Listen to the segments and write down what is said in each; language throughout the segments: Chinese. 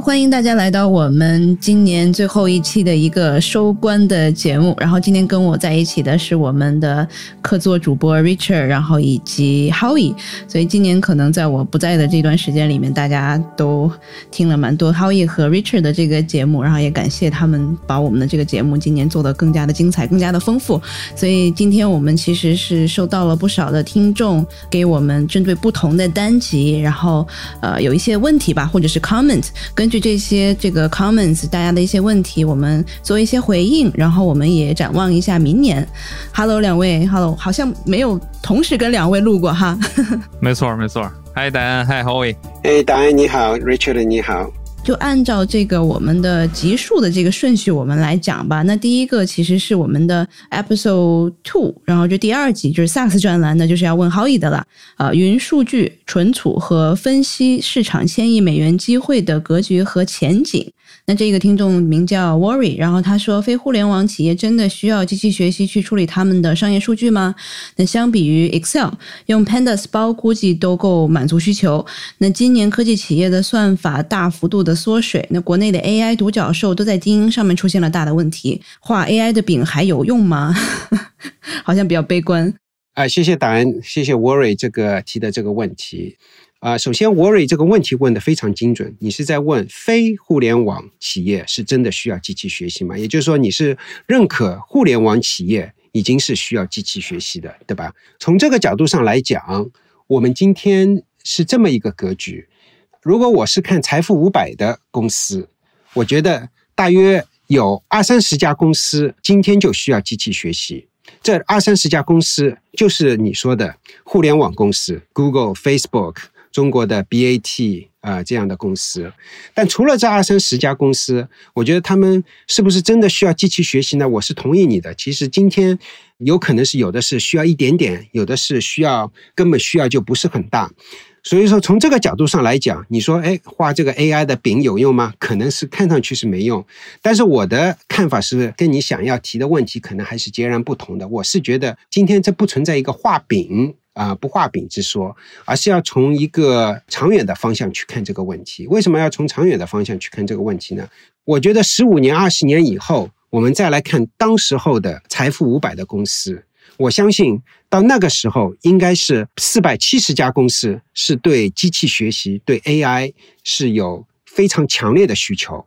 欢迎大家来到我们今年最后一期的一个收官的节目。然后今天跟我在一起的是我们的客座主播 Richard，然后以及 Howie。所以今年可能在我不在的这段时间里面，大家都听了蛮多 Howie 和 Richard 的这个节目，然后也感谢他们把我们的这个节目今年做得更加的精彩，更加的丰富。所以今天我们其实是收到了不少的听众给我们针对不同的单集，然后呃有一些问题吧，或者是 comment 跟。根据这些这个 comments，大家的一些问题，我们做一些回应，然后我们也展望一下明年。Hello，两位，Hello，好像没有同时跟两位录过哈。没错，没错。嗨，戴安，嗨，Howie。哎，达恩你好，Richard 你好。就按照这个我们的集数的这个顺序，我们来讲吧。那第一个其实是我们的 Episode Two，然后就第二集就是 SaaS 专栏那，就是要问 Howie 的了。呃，云数据存储和分析市场千亿美元机会的格局和前景。那这个听众名叫 Worry，然后他说，非互联网企业真的需要机器学习去处理他们的商业数据吗？那相比于 Excel，用 Pandas 包估计都够满足需求。那今年科技企业的算法大幅度的缩水，那国内的 AI 独角兽都在精英上面出现了大的问题，画 AI 的饼还有用吗？好像比较悲观。啊、谢谢达安，谢谢 Worry 这个提的这个问题。啊、首先 Worry 这个问题问的非常精准，你是在问非互联网企业是真的需要机器学习吗？也就是说，你是认可互联网企业已经是需要机器学习的，对吧？从这个角度上来讲，我们今天是这么一个格局。如果我是看财富五百的公司，我觉得大约有二三十家公司今天就需要机器学习。这二三十家公司就是你说的互联网公司，Google、Facebook、中国的 BAT 啊、这样的公司。但除了这二三十家公司，我觉得他们是不是真的需要机器学习呢？我是同意你的。其实今天有可能是有的是需要一点点，有的是需要根本需要就不是很大。所以说，从这个角度上来讲，你说，哎，画这个 AI 的饼有用吗？可能是看上去是没用，但是我的看法是，跟你想要提的问题可能还是截然不同的。我是觉得，今天这不存在一个画饼啊、不画饼之说，而是要从一个长远的方向去看这个问题。为什么要从长远的方向去看这个问题呢？我觉得十五年、二十年以后，我们再来看当时候的财富五百的公司。我相信到那个时候，应该是四百七十家公司是对机器学习、对 AI 是有非常强烈的需求。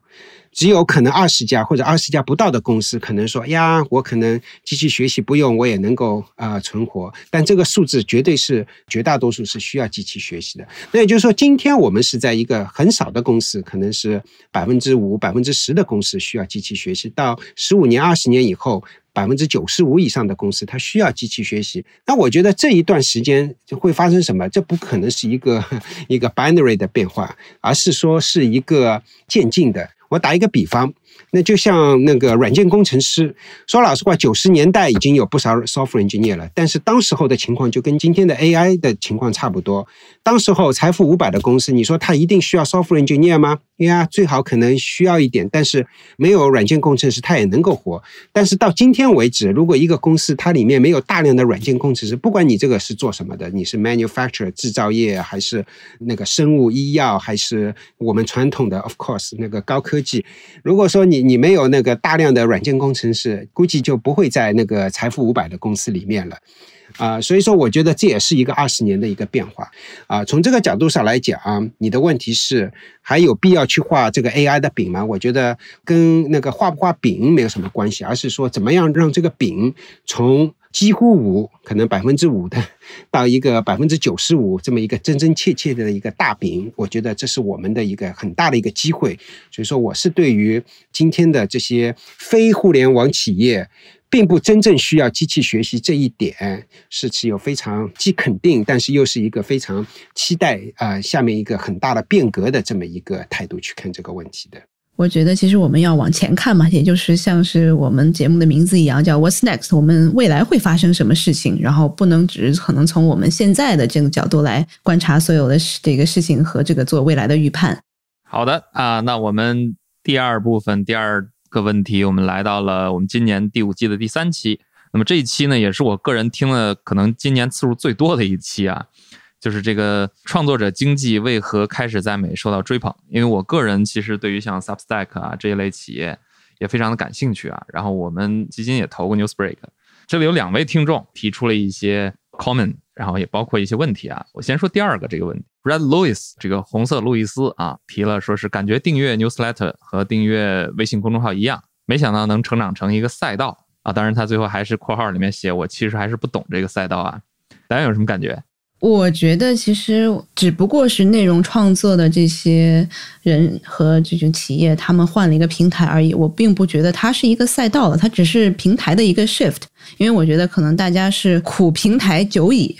只有可能二十家或者二十家不到的公司，可能说呀，我可能机器学习不用，我也能够啊、呃、存活。但这个数字绝对是绝大多数是需要机器学习的。那也就是说，今天我们是在一个很少的公司，可能是百分之五、百分之十的公司需要机器学习。到十五年、二十年以后。百分之九十五以上的公司，它需要机器学习。那我觉得这一段时间就会发生什么？这不可能是一个 一个 binary 的变化，而是说是一个渐进的。我打一个比方，那就像那个软件工程师，说老实话，九十年代已经有不少 software engineer 了，但是当时候的情况就跟今天的 AI 的情况差不多。当时候财富五百的公司，你说它一定需要 software engineer 吗？呀，最好可能需要一点，但是没有软件工程师，他也能够活。但是到今天为止，如果一个公司它里面没有大量的软件工程师，不管你这个是做什么的，你是 manufacture 制造业，还是那个生物医药，还是我们传统的 of course 那个高科技，如果说你你没有那个大量的软件工程师，估计就不会在那个财富五百的公司里面了。啊、所以说我觉得这也是一个二十年的一个变化啊、从这个角度上来讲、你的问题是还有必要去画这个 AI 的饼吗？我觉得跟那个画不画饼没有什么关系，而是说怎么样让这个饼从几乎五，可能百分之五的，到一个百分之九十五这么一个真真切切的一个大饼。我觉得这是我们的一个很大的一个机会。所以说，我是对于今天的这些非互联网企业。并不真正需要机器学习这一点，是持有非常既肯定，但是又是一个非常期待啊、呃，下面一个很大的变革的这么一个态度去看这个问题的。我觉得其实我们要往前看嘛，也就是像是我们节目的名字一样，叫 What's Next？我们未来会发生什么事情？然后不能只是可能从我们现在的这个角度来观察所有的这个事情和这个做未来的预判。好的啊，那我们第二部分第二个问题，我们来到了我们今年第五季的第三期。那么这一期呢，也是我个人听了可能今年次数最多的一期啊，就是这个创作者经济为何开始在美受到追捧？因为我个人其实对于像 Substack 啊这一类企业也非常的感兴趣啊。然后我们基金也投过 Newsbreak，这里有两位听众提出了一些 comment，然后也包括一些问题啊。我先说第二个这个问题，Red Louis 这个红色路易斯啊提了，说是感觉订阅 Newsletter 和订阅微信公众号一样，没想到能成长成一个赛道。啊，当然，他最后还是括号里面写我其实还是不懂这个赛道啊，大家有什么感觉？我觉得其实只不过是内容创作的这些人和这种企业，他们换了一个平台而已。我并不觉得它是一个赛道了，它只是平台的一个 shift。因为我觉得可能大家是苦平台久矣，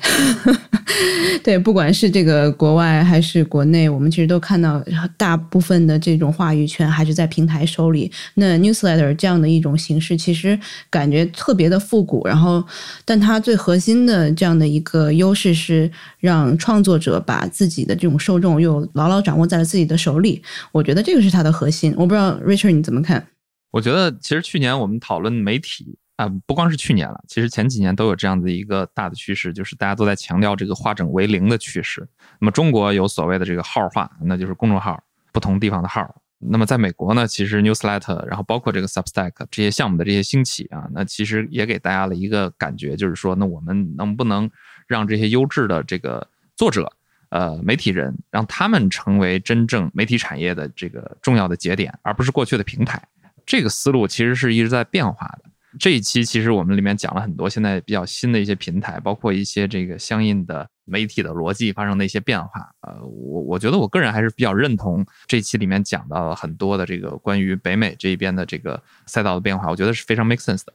对，不管是这个国外还是国内，我们其实都看到大部分的这种话语权还是在平台手里。那 newsletter 这样的一种形式，其实感觉特别的复古。然后，但它最核心的这样的一个优势是让创作者把自己的这种受众又牢牢掌握在了自己的手里。我觉得这个是它的核心。我不知道 Richard 你怎么看？我觉得其实去年我们讨论媒体。啊，不光是去年了，其实前几年都有这样的一个大的趋势，就是大家都在强调这个化整为零的趋势。那么中国有所谓的这个号化，那就是公众号，不同地方的号。那么在美国呢，其实 newsletter，然后包括这个 Substack 这些项目的这些兴起啊，那其实也给大家了一个感觉，就是说，那我们能不能让这些优质的这个作者，呃，媒体人，让他们成为真正媒体产业的这个重要的节点，而不是过去的平台。这个思路其实是一直在变化的。这一期其实我们里面讲了很多现在比较新的一些平台，包括一些这个相应的媒体的逻辑发生的一些变化。呃，我我觉得我个人还是比较认同这期里面讲到了很多的这个关于北美这一边的这个赛道的变化，我觉得是非常 make sense 的。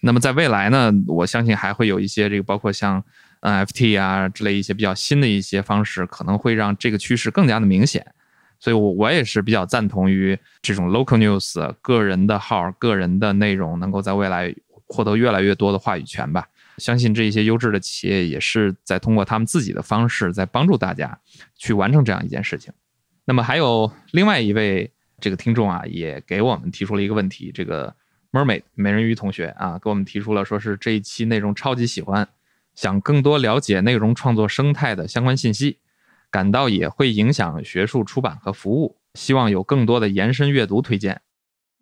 那么在未来呢，我相信还会有一些这个包括像 NFT 啊之类一些比较新的一些方式，可能会让这个趋势更加的明显。所以，我我也是比较赞同于这种 local news 个人的号、个人的内容能够在未来获得越来越多的话语权吧。相信这一些优质的企业也是在通过他们自己的方式在帮助大家去完成这样一件事情。那么，还有另外一位这个听众啊，也给我们提出了一个问题，这个 Mermaid 美人鱼同学啊，给我们提出了说是这一期内容超级喜欢，想更多了解内容创作生态的相关信息。感到也会影响学术出版和服务，希望有更多的延伸阅读推荐。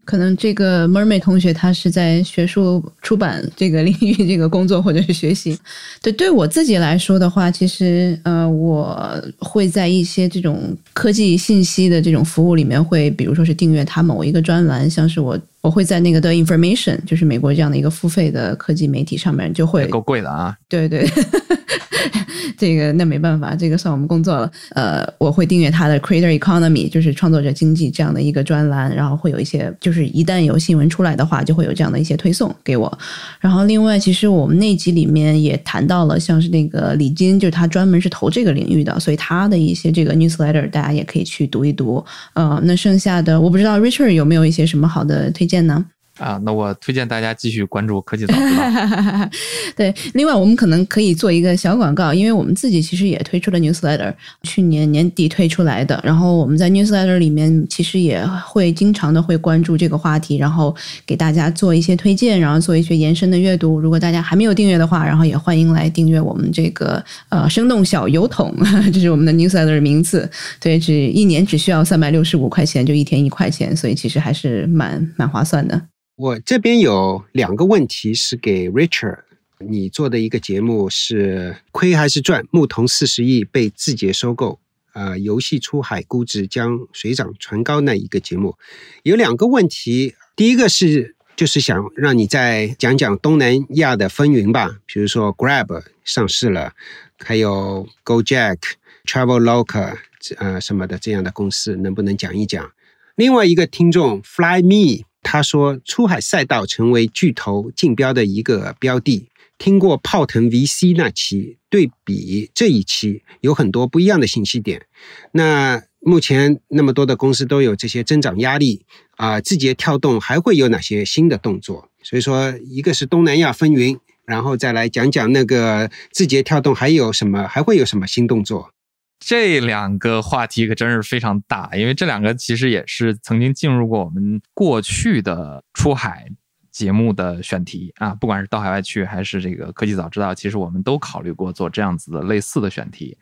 可能这个 Mermaid 同学他是在学术出版这个领域这个工作或者是学习。对，对我自己来说的话，其实呃，我会在一些这种科技信息的这种服务里面，会比如说是订阅他某一个专栏，像是我我会在那个的 Information，就是美国这样的一个付费的科技媒体上面就会够贵的啊。对对。这个那没办法，这个算我们工作了。呃，我会订阅他的 Creator Economy，就是创作者经济这样的一个专栏，然后会有一些，就是一旦有新闻出来的话，就会有这样的一些推送给我。然后另外，其实我们那集里面也谈到了，像是那个李金，就是他专门是投这个领域的，所以他的一些这个 newsletter，大家也可以去读一读。呃，那剩下的我不知道 Richard 有没有一些什么好的推荐呢？啊，那我推荐大家继续关注科技早知道。对，另外我们可能可以做一个小广告，因为我们自己其实也推出了 newsletter，去年年底推出来的。然后我们在 newsletter 里面其实也会经常的会关注这个话题，然后给大家做一些推荐，然后做一些延伸的阅读。如果大家还没有订阅的话，然后也欢迎来订阅我们这个呃生动小油桶，这是我们的 newsletter 名字。对，只一年只需要三百六十五块钱，就一天一块钱，所以其实还是蛮蛮划算的。我这边有两个问题是给 Richard，你做的一个节目是亏还是赚？牧童四十亿被字节收购，呃，游戏出海估值将水涨船高那一个节目，有两个问题。第一个是就是想让你再讲讲东南亚的风云吧，比如说 Grab 上市了，还有 GoJack、Traveloka 呃什么的这样的公司，能不能讲一讲？另外一个听众 FlyMe。他说，出海赛道成为巨头竞标的一个标的。听过泡腾 VC 那期，对比这一期，有很多不一样的信息点。那目前那么多的公司都有这些增长压力啊，字节跳动还会有哪些新的动作？所以说，一个是东南亚风云，然后再来讲讲那个字节跳动还有什么，还会有什么新动作？这两个话题可真是非常大，因为这两个其实也是曾经进入过我们过去的出海节目的选题啊，不管是到海外去还是这个科技早知道，其实我们都考虑过做这样子的类似的选题。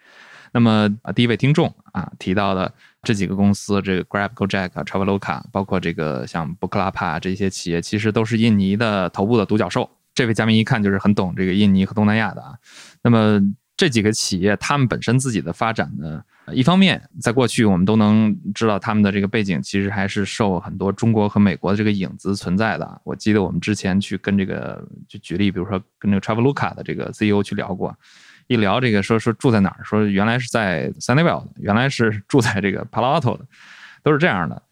那么，第一位听众啊提到的这几个公司，这个 Grab、Gojek、Traveloka，包括这个像 Booklapa 这些企业，其实都是印尼的头部的独角兽。这位嘉宾一看就是很懂这个印尼和东南亚的啊。那么这几个企业，他们本身自己的发展呢，一方面在过去我们都能知道他们的这个背景，其实还是受很多中国和美国的这个影子存在的。我记得我们之前去跟这个就举例，比如说跟这个 Traveloka 的这个 CEO 去聊过。一聊这个，说说住在哪儿？说原来是在 Sunnyvale 的，原来是住在这个 Palo Alto 的，都是这样的。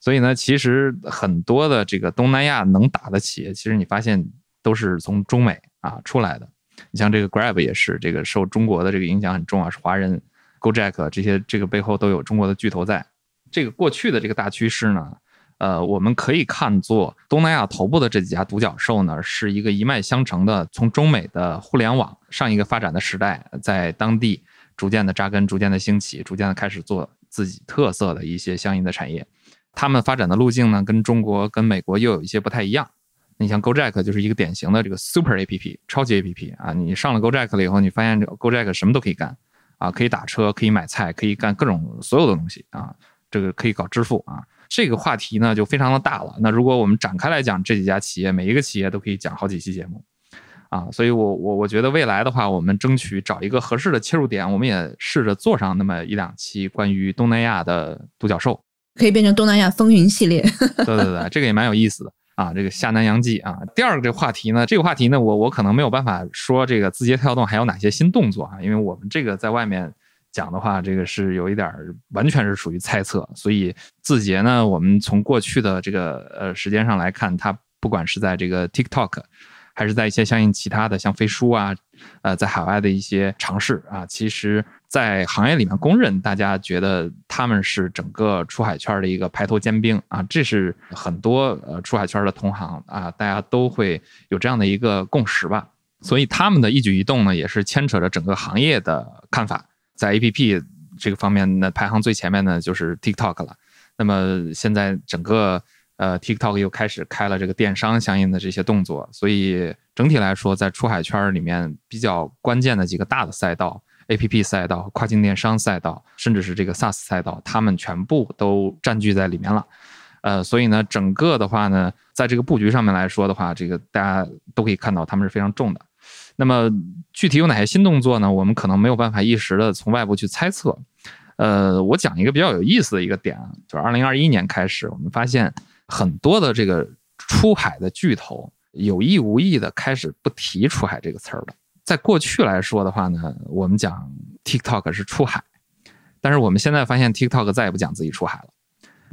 所以呢，其实很多的这个东南亚能打的企业，其实你发现都是从中美啊出来的。你像这个 Grab 也是，这个受中国的这个影响很重啊，是华人。Gojek 这些这个背后都有中国的巨头在。这个过去的这个大趋势呢？呃，我们可以看作东南亚头部的这几家独角兽呢，是一个一脉相承的，从中美的互联网上一个发展的时代，在当地逐渐的扎根、逐渐的兴起、逐渐的开始做自己特色的一些相应的产业。他们发展的路径呢，跟中国、跟美国又有一些不太一样。你像 GoJack 就是一个典型的这个 Super APP、超级 APP 啊，你上了 GoJack 了以后，你发现这个 GoJack 什么都可以干啊，可以打车、可以买菜、可以干各种所有的东西啊，这个可以搞支付啊。这个话题呢就非常的大了。那如果我们展开来讲这几家企业，每一个企业都可以讲好几期节目，啊，所以我我我觉得未来的话，我们争取找一个合适的切入点，我们也试着做上那么一两期关于东南亚的独角兽，可以变成东南亚风云系列。对对对，这个也蛮有意思的啊。这个下南洋记啊，第二个这个话题呢，这个话题呢，我我可能没有办法说这个字节跳动还有哪些新动作啊，因为我们这个在外面。讲的话，这个是有一点完全是属于猜测，所以字节呢，我们从过去的这个呃时间上来看，它不管是在这个 TikTok，还是在一些相应其他的像飞书啊，呃，在海外的一些尝试啊，其实，在行业里面公认，大家觉得他们是整个出海圈的一个排头尖兵啊，这是很多呃出海圈的同行啊，大家都会有这样的一个共识吧，所以他们的一举一动呢，也是牵扯着整个行业的看法。在 A P P 这个方面呢，排行最前面的就是 TikTok 了。那么现在整个呃 TikTok 又开始开了这个电商相应的这些动作，所以整体来说，在出海圈里面比较关键的几个大的赛道，A P P 赛道、跨境电商赛道，甚至是这个 SaaS 赛道，他们全部都占据在里面了。呃，所以呢，整个的话呢，在这个布局上面来说的话，这个大家都可以看到，他们是非常重的。那么具体有哪些新动作呢？我们可能没有办法一时的从外部去猜测。呃，我讲一个比较有意思的一个点啊，就是二零二一年开始，我们发现很多的这个出海的巨头有意无意的开始不提出海这个词儿了。在过去来说的话呢，我们讲 TikTok 是出海，但是我们现在发现 TikTok 再也不讲自己出海了。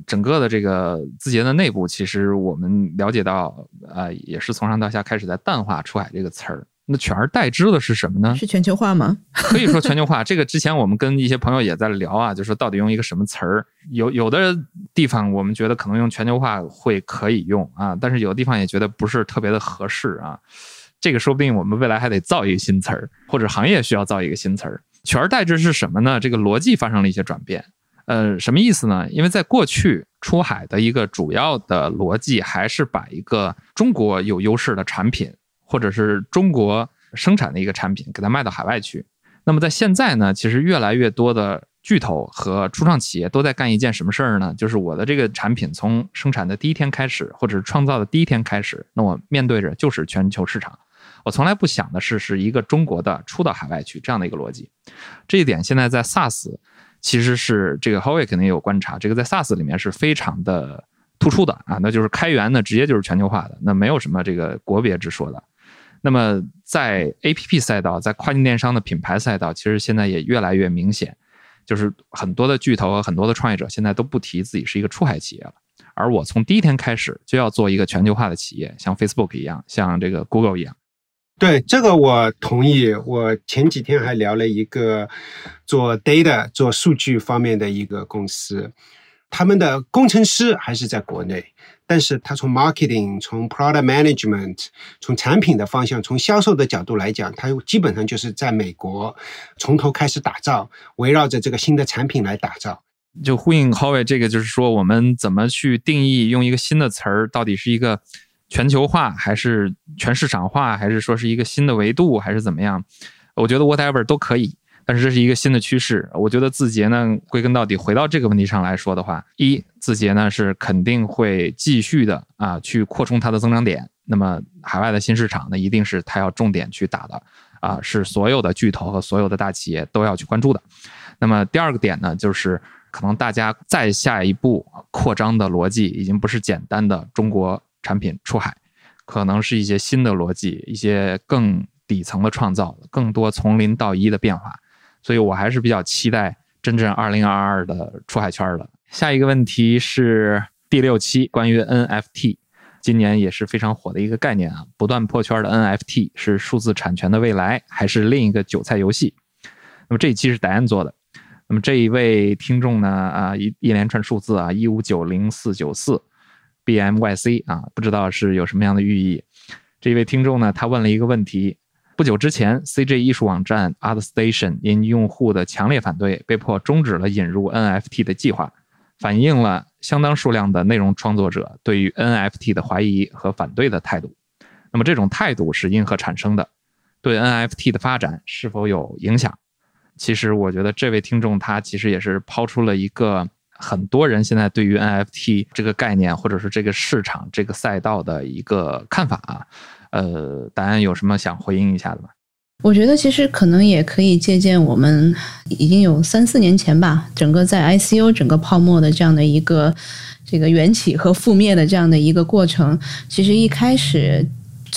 整个的这个字节的内部，其实我们了解到，呃，也是从上到下开始在淡化出海这个词儿。那取而代之的是什么呢？是全球化吗？可以说全球化。这个之前我们跟一些朋友也在聊啊，就说到底用一个什么词儿？有有的地方我们觉得可能用全球化会可以用啊，但是有的地方也觉得不是特别的合适啊。这个说不定我们未来还得造一个新词儿，或者行业需要造一个新词儿。取而代之是什么呢？这个逻辑发生了一些转变。呃，什么意思呢？因为在过去出海的一个主要的逻辑还是把一个中国有优势的产品。或者是中国生产的一个产品，给它卖到海外去。那么在现在呢，其实越来越多的巨头和初创企业都在干一件什么事儿呢？就是我的这个产品从生产的第一天开始，或者是创造的第一天开始，那我面对着就是全球市场。我从来不想的是是一个中国的出到海外去这样的一个逻辑。这一点现在在 SaaS 其实是这个 Howie 肯定有观察，这个在 SaaS 里面是非常的突出的啊，那就是开源呢直接就是全球化的，那没有什么这个国别之说的。那么，在 A P P 赛道，在跨境电商的品牌赛道，其实现在也越来越明显，就是很多的巨头和很多的创业者现在都不提自己是一个出海企业了。而我从第一天开始就要做一个全球化的企业，像 Facebook 一样，像这个 Google 一样。对这个我同意。我前几天还聊了一个做 data、做数据方面的一个公司。他们的工程师还是在国内，但是他从 marketing、从 product management、从产品的方向、从销售的角度来讲，他基本上就是在美国从头开始打造，围绕着这个新的产品来打造。就呼应 Howie 这个，就是说我们怎么去定义用一个新的词儿，到底是一个全球化，还是全市场化，还是说是一个新的维度，还是怎么样？我觉得 whatever 都可以，但是这是一个新的趋势。我觉得字节呢，归根到底回到这个问题上来说的话，一字节呢是肯定会继续的啊去扩充它的增长点。那么海外的新市场呢，一定是它要重点去打的啊，是所有的巨头和所有的大企业都要去关注的。那么第二个点呢，就是。可能大家再下一步扩张的逻辑，已经不是简单的中国产品出海，可能是一些新的逻辑，一些更底层的创造，更多从零到一的变化。所以我还是比较期待真正二零二二的出海圈的。下一个问题是第六期关于 NFT，今年也是非常火的一个概念啊，不断破圈的 NFT 是数字产权的未来，还是另一个韭菜游戏？那么这一期是答案做的。那么这一位听众呢？啊，一一连串数字啊，一五九零四九四，B M Y C 啊，不知道是有什么样的寓意。这位听众呢，他问了一个问题：不久之前，C J 艺术网站 ArtStation 因用户的强烈反对，被迫终止了引入 N F T 的计划，反映了相当数量的内容创作者对于 N F T 的怀疑和反对的态度。那么这种态度是因何产生的？对 N F T 的发展是否有影响？其实我觉得这位听众他其实也是抛出了一个很多人现在对于 NFT 这个概念或者是这个市场这个赛道的一个看法啊，呃，答案有什么想回应一下的吗？我觉得其实可能也可以借鉴我们已经有三四年前吧，整个在 ICO 整个泡沫的这样的一个这个缘起和覆灭的这样的一个过程，其实一开始。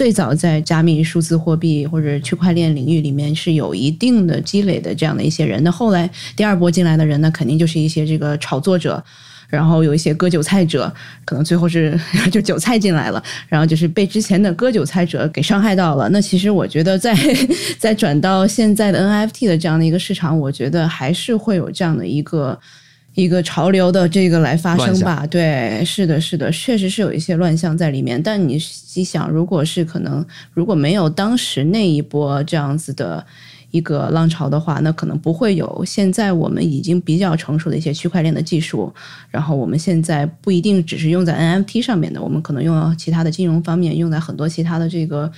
最早在加密数字货币或者区块链领域里面是有一定的积累的这样的一些人，那后来第二波进来的人呢，肯定就是一些这个炒作者，然后有一些割韭菜者，可能最后是就韭菜进来了，然后就是被之前的割韭菜者给伤害到了。那其实我觉得，在在转到现在的 NFT 的这样的一个市场，我觉得还是会有这样的一个。一个潮流的这个来发生吧，对，是的，是的，确实是有一些乱象在里面。但你细想，如果是可能，如果没有当时那一波这样子的一个浪潮的话，那可能不会有现在我们已经比较成熟的一些区块链的技术。然后我们现在不一定只是用在 NFT 上面的，我们可能用到其他的金融方面，用在很多其他的这个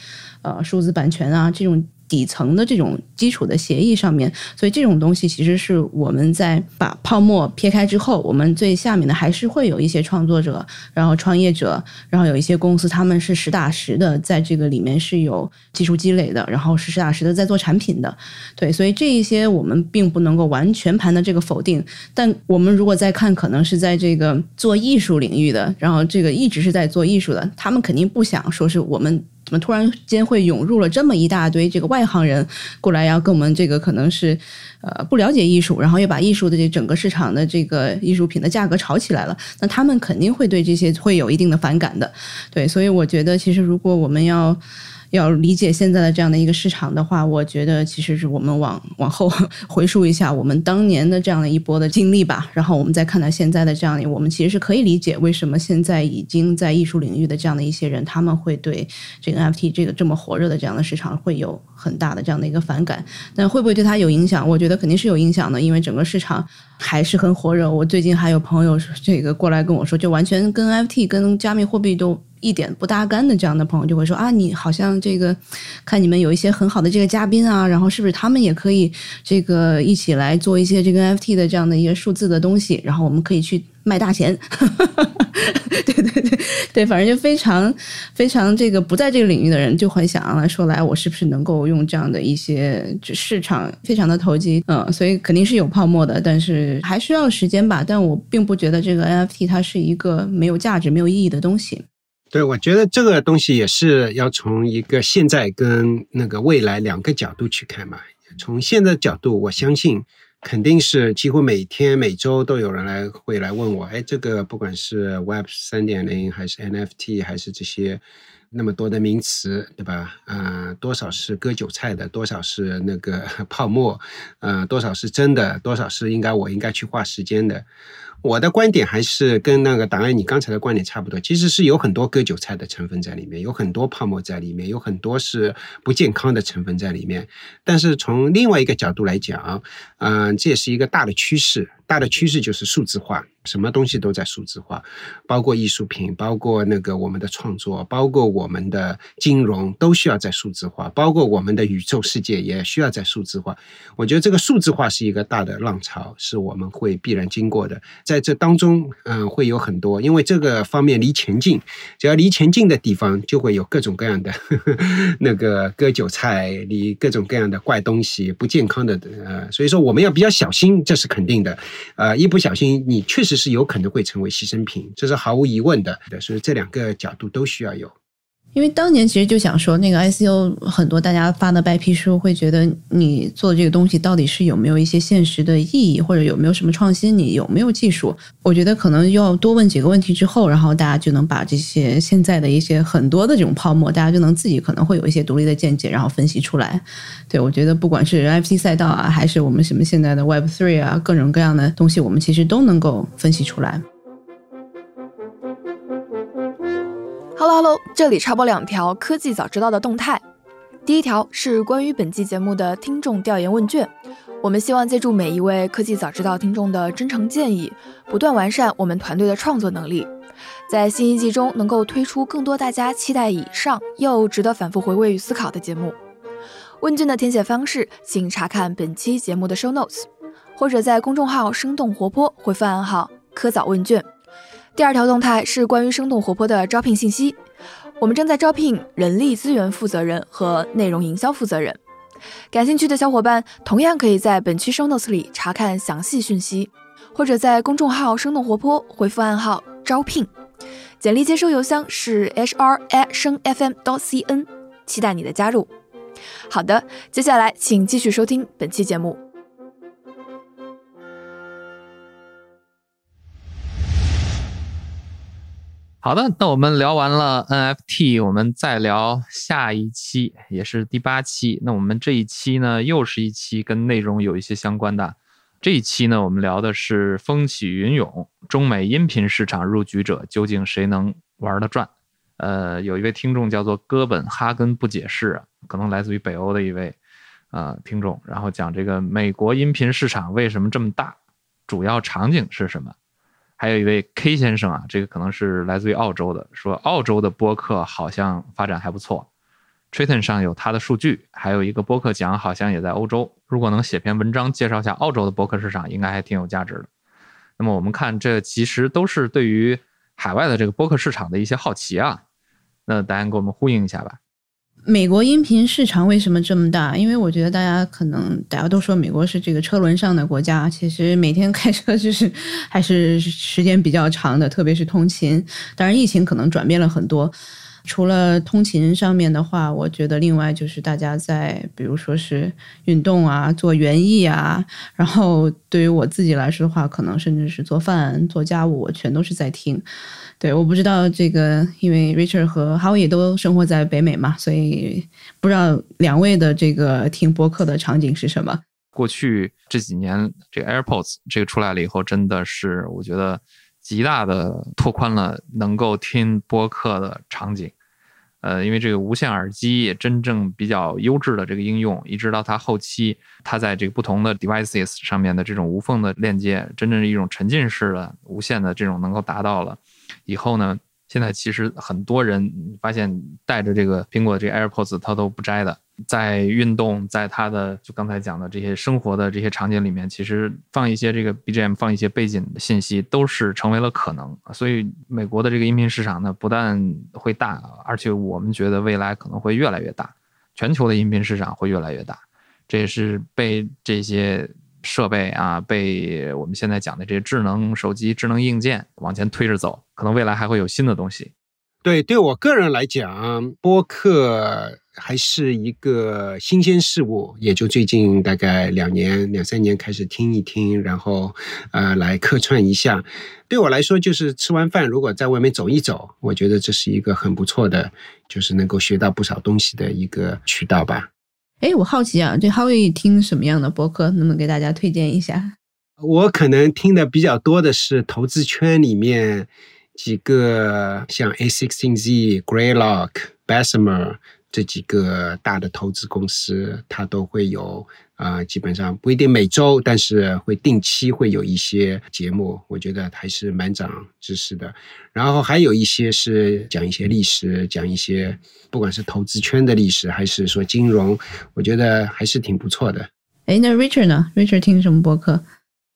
呃数字版权啊这种。底层的这种基础的协议上面，所以这种东西其实是我们在把泡沫撇开之后，我们最下面的还是会有一些创作者，然后创业者，然后有一些公司，他们是实打实的在这个里面是有技术积累的，然后是实打实的在做产品的。对，所以这一些我们并不能够完全盘的这个否定。但我们如果再看，可能是在这个做艺术领域的，然后这个一直是在做艺术的，他们肯定不想说是我们。怎么突然间会涌入了这么一大堆这个外行人过来，要跟我们这个可能是呃不了解艺术，然后又把艺术的这整个市场的这个艺术品的价格炒起来了？那他们肯定会对这些会有一定的反感的。对，所以我觉得其实如果我们要。要理解现在的这样的一个市场的话，我觉得其实是我们往往后 回溯一下我们当年的这样的一波的经历吧，然后我们再看到现在的这样的，我们其实是可以理解为什么现在已经在艺术领域的这样的一些人，他们会对这个 NFT 这个这么火热的这样的市场会有很大的这样的一个反感。但会不会对他有影响？我觉得肯定是有影响的，因为整个市场还是很火热。我最近还有朋友这个过来跟我说，就完全跟 NFT 跟加密货币都。一点不搭干的这样的朋友就会说啊，你好像这个看你们有一些很好的这个嘉宾啊，然后是不是他们也可以这个一起来做一些这个 NFT 的这样的一个数字的东西，然后我们可以去卖大钱。对对对对，反正就非常非常这个不在这个领域的人就会想来说来，我是不是能够用这样的一些市场非常的投机，嗯，所以肯定是有泡沫的，但是还需要时间吧。但我并不觉得这个 NFT 它是一个没有价值、没有意义的东西。对，我觉得这个东西也是要从一个现在跟那个未来两个角度去看嘛。从现在角度，我相信肯定是几乎每天每周都有人来会来问我，哎，这个不管是 Web 三点零还是 NFT 还是这些那么多的名词，对吧？啊，多少是割韭菜的，多少是那个 泡沫，呃，多少是真的，多少是应该我应该去花时间的。我的观点还是跟那个答案你刚才的观点差不多，其实是有很多割韭菜的成分在里面，有很多泡沫在里面，有很多是不健康的成分在里面。但是从另外一个角度来讲，嗯，这也是一个大的趋势。大的趋势就是数字化，什么东西都在数字化，包括艺术品，包括那个我们的创作，包括我们的金融，都需要在数字化，包括我们的宇宙世界也需要在数字化。我觉得这个数字化是一个大的浪潮，是我们会必然经过的。在这当中，嗯，会有很多，因为这个方面离前进，只要离前进的地方，就会有各种各样的 那个割韭菜，离各种各样的怪东西、不健康的，呃，所以说我们要比较小心，这是肯定的。呃，一不小心，你确实是有可能会成为牺牲品，这是毫无疑问的。所以这两个角度都需要有。因为当年其实就想说，那个 ICO 很多大家发的白皮书，会觉得你做这个东西到底是有没有一些现实的意义，或者有没有什么创新，你有没有技术？我觉得可能要多问几个问题之后，然后大家就能把这些现在的一些很多的这种泡沫，大家就能自己可能会有一些独立的见解，然后分析出来。对我觉得不管是 FC 赛道啊，还是我们什么现在的 Web Three 啊，各种各样的东西，我们其实都能够分析出来。Hello，Hello，这里插播两条科技早知道的动态。第一条是关于本期节目的听众调研问卷，我们希望借助每一位科技早知道听众的真诚建议，不断完善我们团队的创作能力，在新一季中能够推出更多大家期待以上又值得反复回味与思考的节目。问卷的填写方式，请查看本期节目的 show notes，或者在公众号“生动活泼”回复暗号“科早问卷”。第二条动态是关于生动活泼的招聘信息，我们正在招聘人力资源负责人和内容营销负责人，感兴趣的小伙伴同样可以在本期 show notes 里查看详细讯息，或者在公众号“生动活泼”回复暗号“招聘”，简历接收邮箱是 hr 生 fm .dot cn，期待你的加入。好的，接下来请继续收听本期节目。好的，那我们聊完了 NFT，我们再聊下一期，也是第八期。那我们这一期呢，又是一期跟内容有一些相关的。这一期呢，我们聊的是风起云涌，中美音频市场入局者究竟谁能玩得转？呃，有一位听众叫做哥本哈根不解释，可能来自于北欧的一位呃听众，然后讲这个美国音频市场为什么这么大，主要场景是什么？还有一位 K 先生啊，这个可能是来自于澳洲的，说澳洲的播客好像发展还不错 t r i t o n 上有他的数据，还有一个播客奖好像也在欧洲。如果能写篇文章介绍一下澳洲的播客市场，应该还挺有价值的。那么我们看，这其实都是对于海外的这个播客市场的一些好奇啊。那大家给我们呼应一下吧。美国音频市场为什么这么大？因为我觉得大家可能大家都说美国是这个车轮上的国家，其实每天开车就是还是时间比较长的，特别是通勤。当然，疫情可能转变了很多。除了通勤上面的话，我觉得另外就是大家在比如说是运动啊、做园艺啊，然后对于我自己来说的话，可能甚至是做饭、做家务，我全都是在听。对，我不知道这个，因为 Richard 和 Howie 都生活在北美嘛，所以不知道两位的这个听播客的场景是什么。过去这几年，这个 AirPods 这个出来了以后，真的是我觉得极大的拓宽了能够听播客的场景。呃，因为这个无线耳机也真正比较优质的这个应用，一直到它后期，它在这个不同的 devices 上面的这种无缝的链接，真正是一种沉浸式的无线的这种能够达到了。以后呢？现在其实很多人发现带着这个苹果这 AirPods，它都不摘的。在运动，在它的就刚才讲的这些生活的这些场景里面，其实放一些这个 BGM，放一些背景的信息，都是成为了可能。所以美国的这个音频市场呢，不但会大，而且我们觉得未来可能会越来越大，全球的音频市场会越来越大。这也是被这些。设备啊，被我们现在讲的这些智能手机、智能硬件往前推着走，可能未来还会有新的东西。对，对我个人来讲，播客还是一个新鲜事物，也就最近大概两年、两三年开始听一听，然后呃来客串一下。对我来说，就是吃完饭如果在外面走一走，我觉得这是一个很不错的，就是能够学到不少东西的一个渠道吧。哎，我好奇啊，这 Howie 听什么样的播客？能不能给大家推荐一下？我可能听的比较多的是投资圈里面几个像 A16Z、Greylock、Bessemer 这几个大的投资公司，它都会有啊、呃基本上不一定每周，但是会定期会有一些节目，我觉得还是蛮长知识的。然后还有一些是讲一些历史，讲一些不管是投资圈的历史，还是说金融，我觉得还是挺不错的。哎，那 Richard 呢？Richard 听什么播客？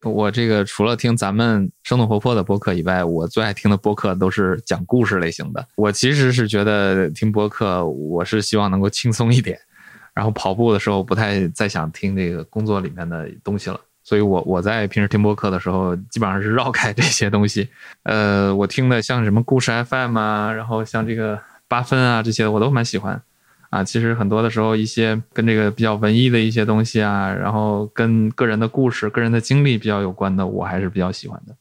我这个除了听咱们生动活泼的播客以外，我最爱听的播客都是讲故事类型的。我其实是觉得听播客，我是希望能够轻松一点，然后跑步的时候不太再想听这个工作里面的东西了。所以我我在平时听播客的时候，基本上是绕开这些东西。呃，我听的像什么故事 FM 啊，然后像这个八分啊这些，我都蛮喜欢。啊，其实很多的时候，一些跟这个比较文艺的一些东西啊，然后跟个人的故事、个人的经历比较有关的，我还是比较喜欢的。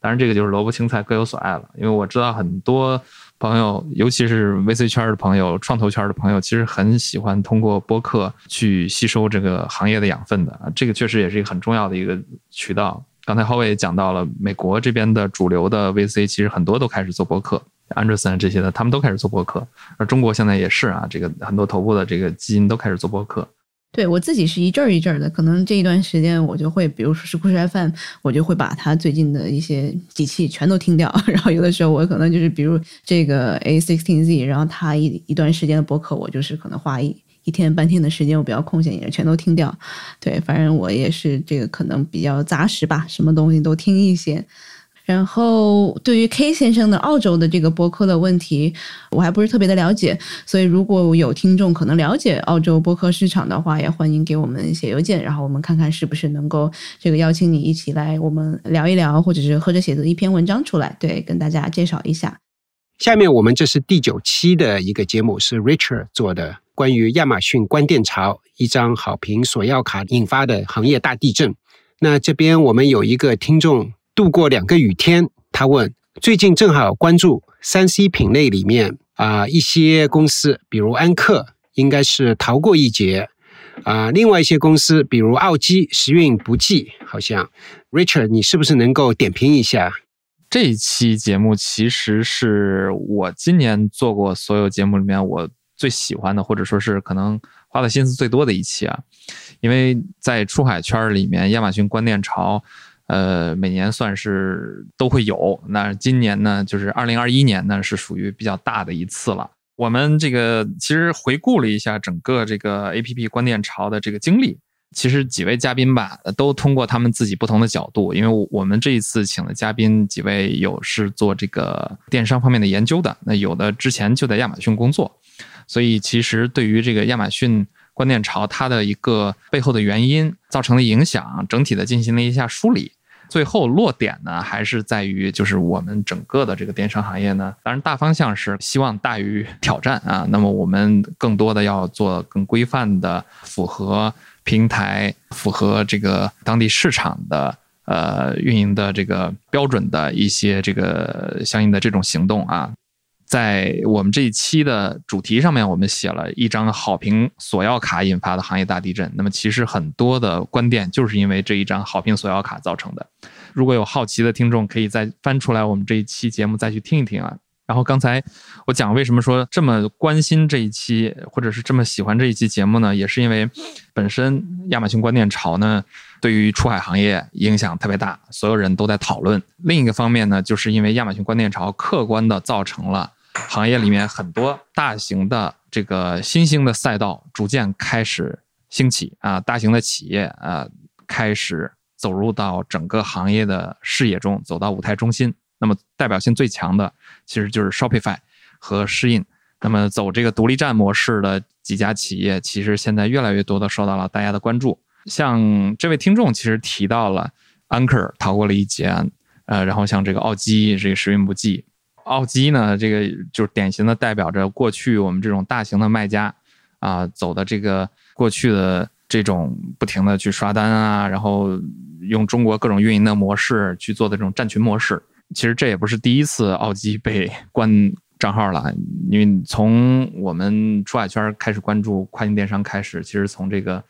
当然，这个就是萝卜青菜各有所爱了，因为我知道很多朋友，尤其是 VC 圈的朋友、创投圈的朋友，其实很喜欢通过播客去吸收这个行业的养分的。啊这个确实也是一个很重要的一个渠道。刚才浩伟也讲到了，美国这边的主流的 VC 其实很多都开始做播客。安德森这些的，他们都开始做播客，而中国现在也是啊，这个很多头部的这个基金都开始做播客。对我自己是一阵儿一阵儿的，可能这一段时间我就会，比如说是故事 FM，我就会把它最近的一些几期全都听掉。然后有的时候我可能就是比如这个 A sixteen Z，然后它一一段时间的播客，我就是可能花一一天半天的时间，我比较空闲，也全都听掉。对，反正我也是这个可能比较杂食吧，什么东西都听一些。然后，对于 K 先生的澳洲的这个播客的问题，我还不是特别的了解，所以如果有听众可能了解澳洲播客市场的话，也欢迎给我们写邮件，然后我们看看是不是能够这个邀请你一起来，我们聊一聊，或者是合着写的一篇文章出来，对，跟大家介绍一下。下面我们这是第九期的一个节目，是 Richard 做的，关于亚马逊关店潮一张好评索要卡引发的行业大地震。那这边我们有一个听众度过两个雨天，他问：最近正好关注三 C 品类里面啊、一些公司，比如安克，应该是逃过一劫啊、另外一些公司，比如奥基，时运不济，好像 Richard，你是不是能够点评一下？这一期节目其实是我今年做过所有节目里面我最喜欢的，或者说是可能花的心思最多的一期啊。因为在出海圈里面，亚马逊关店潮，呃，每年算是都会有。那今年呢，就是二零二一年呢，是属于比较大的一次了。我们这个其实回顾了一下整个这个 A P P 关店潮的这个经历，其实几位嘉宾吧，都通过他们自己不同的角度，因为我们这一次请的嘉宾几位有是做这个电商方面的研究的，那有的之前就在亚马逊工作，所以其实对于这个亚马逊关店潮它的一个背后的原因造成的影响，整体的进行了一下梳理。最后落点呢，还是在于就是我们整个的这个电商行业呢，当然大方向是希望大于挑战啊。那么我们更多的要做更规范的、符合平台、符合这个当地市场的呃运营的这个标准的一些这个相应的这种行动啊。在我们这一期的主题上面，我们写了一张好评索要卡引发的行业大地震。那么，其实很多的关店就是因为这一张好评索要卡造成的。如果有好奇的听众，可以再翻出来我们这一期节目再去听一听啊。然后刚才我讲为什么说这么关心这一期，或者是这么喜欢这一期节目呢？也是因为本身亚马逊关店潮呢，对于出海行业影响特别大，所有人都在讨论。另一个方面呢，就是因为亚马逊关店潮客观的造成了行业里面很多大型的这个新兴的赛道逐渐开始兴起啊，大型的企业啊开始走入到整个行业的视野中，走到舞台中心。那么代表性最强的其实就是 Shopify 和适应。那么走这个独立站模式的几家企业，其实现在越来越多的受到了大家的关注。像这位听众其实提到了 Anchor 逃过了一劫，呃，然后像这个奥基这个时运不济。奥基呢，这个就是典型的代表着过去我们这种大型的卖家啊、走的这个过去的这种不停的去刷单啊，然后用中国各种运营的模式去做的这种站群模式。其实这也不是第一次奥基被 关账号了，因为从我们出海圈开始关注跨境电商开始，其实从这个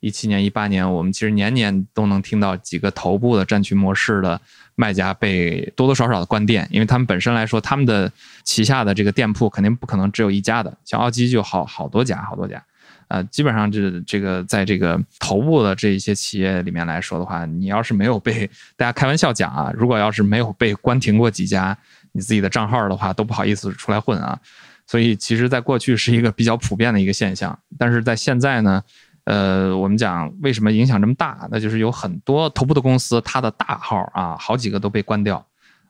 一七年、一八年，我们其实年年都能听到几个头部的战群模式的卖家被多多少少的关店，因为他们本身来说，他们的旗下的这个店铺肯定不可能只有一家的，像奥基就好好多家，好多家。呃，基本上这这个在这个头部的这一些企业里面来说的话，你要是没有被大家开玩笑讲啊，如果要是没有被关停过几家你自己的账号的话，都不好意思出来混啊。所以其实，在过去是一个比较普遍的一个现象，但是在现在呢，呃，我们讲为什么影响这么大，那就是有很多头部的公司，它的大号啊，好几个都被关掉。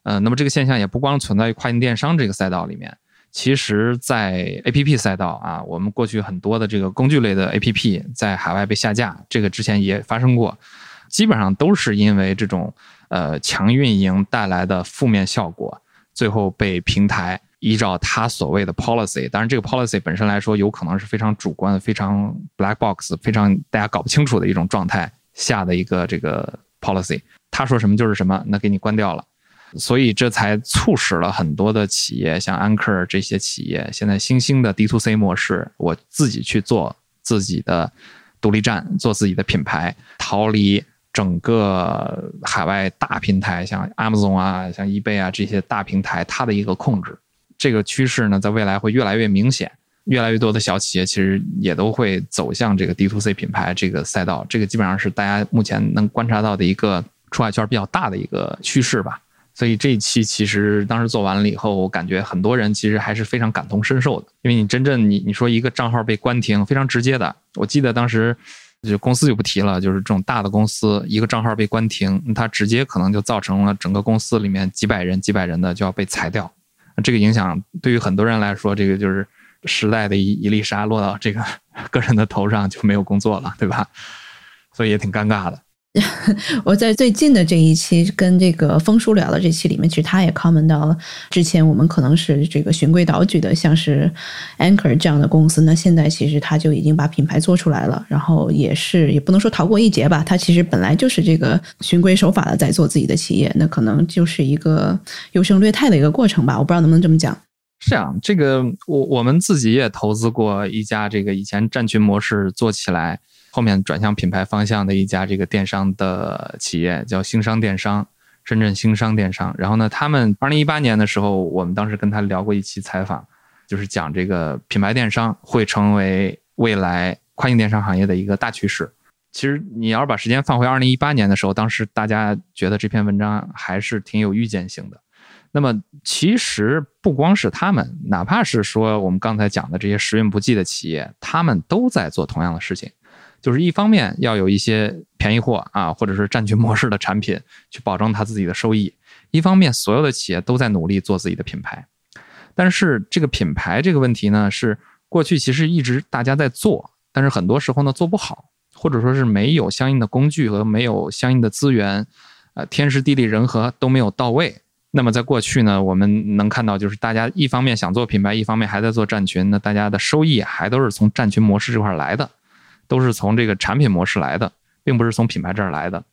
呃，那么这个现象也不光存在于跨境电商这个赛道里面。其实，在 A P P 赛道啊，我们过去很多的这个工具类的 A P P 在海外被下架，这个之前也发生过，基本上都是因为这种呃强运营带来的负面效果，最后被平台依照他所谓的 policy，当然这个 policy 本身来说，有可能是非常主观、非常 black box、非常大家搞不清楚的一种状态下的一个这个 policy，他说什么就是什么，那给你关掉了。所以这才促使了很多的企业，像安克这些企业，现在新兴的 D to C 模式，我自己去做自己的独立站，做自己的品牌，逃离整个海外大平台，像 Amazon 啊，像 eBay 啊这些大平台它的一个控制。这个趋势呢，在未来会越来越明显，越来越多的小企业其实也都会走向这个 D to C 品牌这个赛道。这个基本上是大家目前能观察到的一个出海圈比较大的一个趋势吧。所以这一期其实当时做完了以后，我感觉很多人其实还是非常感同身受的，因为你真正你你说一个账号被关停，非常直接的。我记得当时就公司就不提了，就是这种大的公司，一个账号被关停，它直接可能就造成了整个公司里面几百人、几百人的就要被裁掉。这个影响对于很多人来说，这个就是时代的一一粒沙落到这个 个人的头上就没有工作了，对吧？所以也挺尴尬的。我在最近的这一期跟这个峰叔聊的这期里面，其实他也 comment 到了，之前我们可能是这个循规蹈矩的，像是 Anchor 这样的公司，那现在其实他就已经把品牌做出来了，然后也是也不能说逃过一劫吧，他其实本来就是这个循规守法的在做自己的企业，那可能就是一个优胜劣汰的一个过程吧，我不知道能不能这么讲。是啊，这个我我们自己也投资过一家，这个以前站群模式做起来。后面转向品牌方向的一家这个电商的企业叫星商电商，深圳星商电商。然后呢，他们二零一八年的时候，我们当时跟他聊过一期采访，就是讲这个品牌电商会成为未来跨境电商行业的一个大趋势。其实你要是把时间放回二零一八年的时候，当时大家觉得这篇文章还是挺有预见性的。那么其实不光是他们，哪怕是说我们刚才讲的这些时运不济的企业，他们都在做同样的事情。就是一方面要有一些便宜货啊，或者是占据模式的产品去保证他自己的收益；一方面，所有的企业都在努力做自己的品牌。但是这个品牌这个问题呢，是过去其实一直大家在做，但是很多时候呢做不好，或者说是没有相应的工具和没有相应的资源，呃，天时地利人和都没有到位。那么在过去呢，我们能看到就是大家一方面想做品牌，一方面还在做站群，那大家的收益还都是从站群模式这块来的。都是从这个产品模式来的，并不是从品牌这儿来的。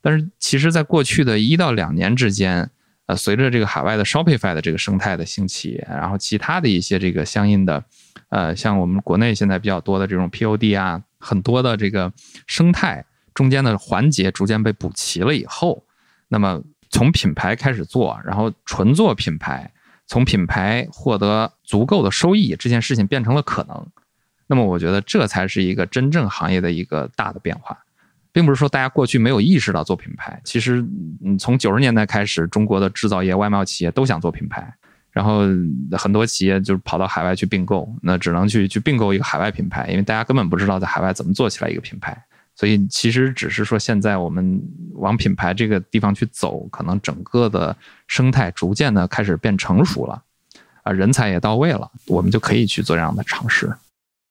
但是，其实，在过去的一到两年之间，呃，随着这个海外的 Shopify 的这个生态的兴起，然后其他的一些这个相应的，呃，像我们国内现在比较多的这种 POD 啊，很多的这个生态中间的环节逐渐被补齐了以后，那么从品牌开始做，然后纯做品牌，从品牌获得足够的收益，这件事情变成了可能。那么我觉得这才是一个真正行业的一个大的变化，并不是说大家过去没有意识到做品牌。其实，嗯，从九十年代开始，中国的制造业、外贸企业都想做品牌，然后很多企业就是跑到海外去并购，那只能去去并购一个海外品牌，因为大家根本不知道在海外怎么做起来一个品牌。所以，其实只是说现在我们往品牌这个地方去走，可能整个的生态逐渐的开始变成熟了，啊，人才也到位了，我们就可以去做这样的尝试。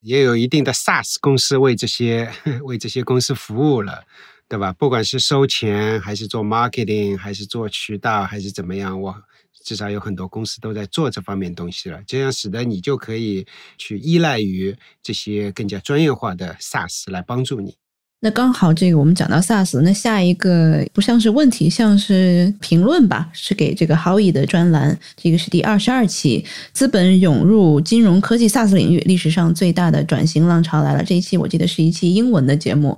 也有一定的 SaaS 公司为这些 为这些公司服务了，对吧？不管是收钱，还是做 marketing，还是做渠道，还是怎么样，我至少有很多公司都在做这方面东西了。这样使得你就可以去依赖于这些更加专业化的 SaaS 来帮助你。那刚好这个我们讲到 SaaS，那下一个不像是问题，像是评论吧，是给这个 Howie 的专栏，这个是第二十二期，资本涌入金融科技 SaaS 领域，历史上最大的转型浪潮来了。这一期我记得是一期英文的节目。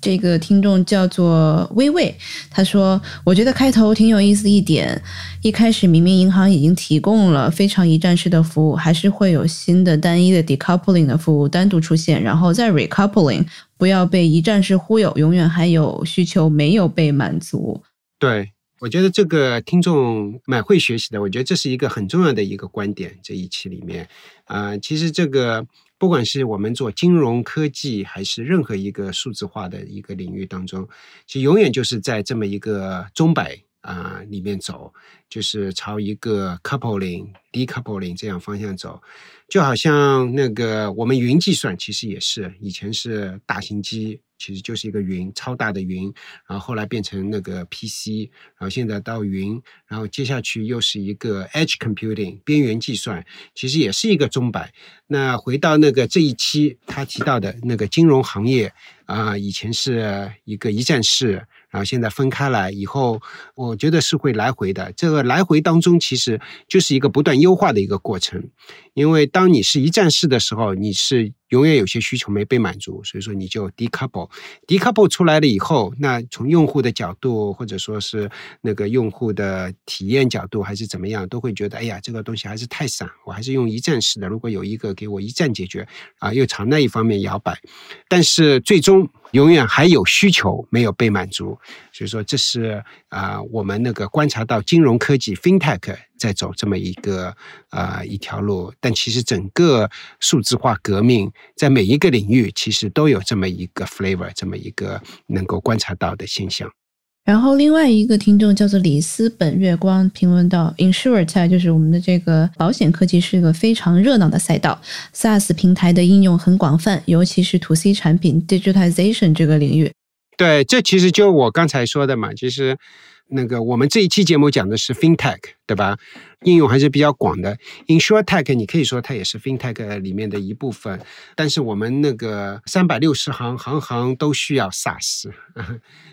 这个听众叫做微微，他说：“我觉得开头挺有意思一点，一开始明明银行已经提供了非常一站式的服务，还是会有新的单一的 decoupling 的服务单独出现，然后再 recoupling，不要被一站式忽悠，永远还有需求没有被满足。”对，我觉得这个听众蛮会学习的，我觉得这是一个很重要的一个观点。这一期里面，啊，其实这个。不管是我们做金融科技，还是任何一个数字化的一个领域当中，其实永远就是在这么一个钟摆啊里面走，就是朝一个 coupling、decoupling 这样方向走。就好像那个我们云计算，其实也是以前是大型机。其实就是一个云，超大的云，然后后来变成那个 PC，然后现在到云，然后接下去又是一个 Edge Computing 边缘计算，其实也是一个钟摆。那回到那个这一期他提到的那个金融行业啊，以前是一个一站式，然后现在分开来，以后我觉得是会来回的。这个来回当中，其实就是一个不断优化的一个过程。因为当你是一站式的时候，你是。永远有些需求没被满足，所以说你就 decouple，decouple 出来了以后，那从用户的角度，或者说是那个用户的体验角度，还是怎么样，都会觉得，哎呀，这个东西还是太散，我还是用一站式的。如果有一个给我一站解决，啊，又朝那一方面摇摆，但是最终永远还有需求没有被满足，所以说这是啊，我们那个观察到金融科技 FinTech 在走这么一个啊一条路，但其实整个数字化革命。在每一个领域，其实都有这么一个 flavor，这么一个能够观察到的现象。然后，另外一个听众叫做李斯本月光评论到：“Insurtech 就是我们的这个保险科技，是一个非常热闹的赛道。SaaS 平台的应用很广泛，尤其是 To C 产品 digitization 这个领域。”对，这其实就我刚才说的嘛，其实。那个，我们这一期节目讲的是 FinTech，对吧？应用还是比较广的。InsureTech，你可以说它也是 FinTech 里面的一部分。但是我们那个三百六十行，行行都需要 SaaS，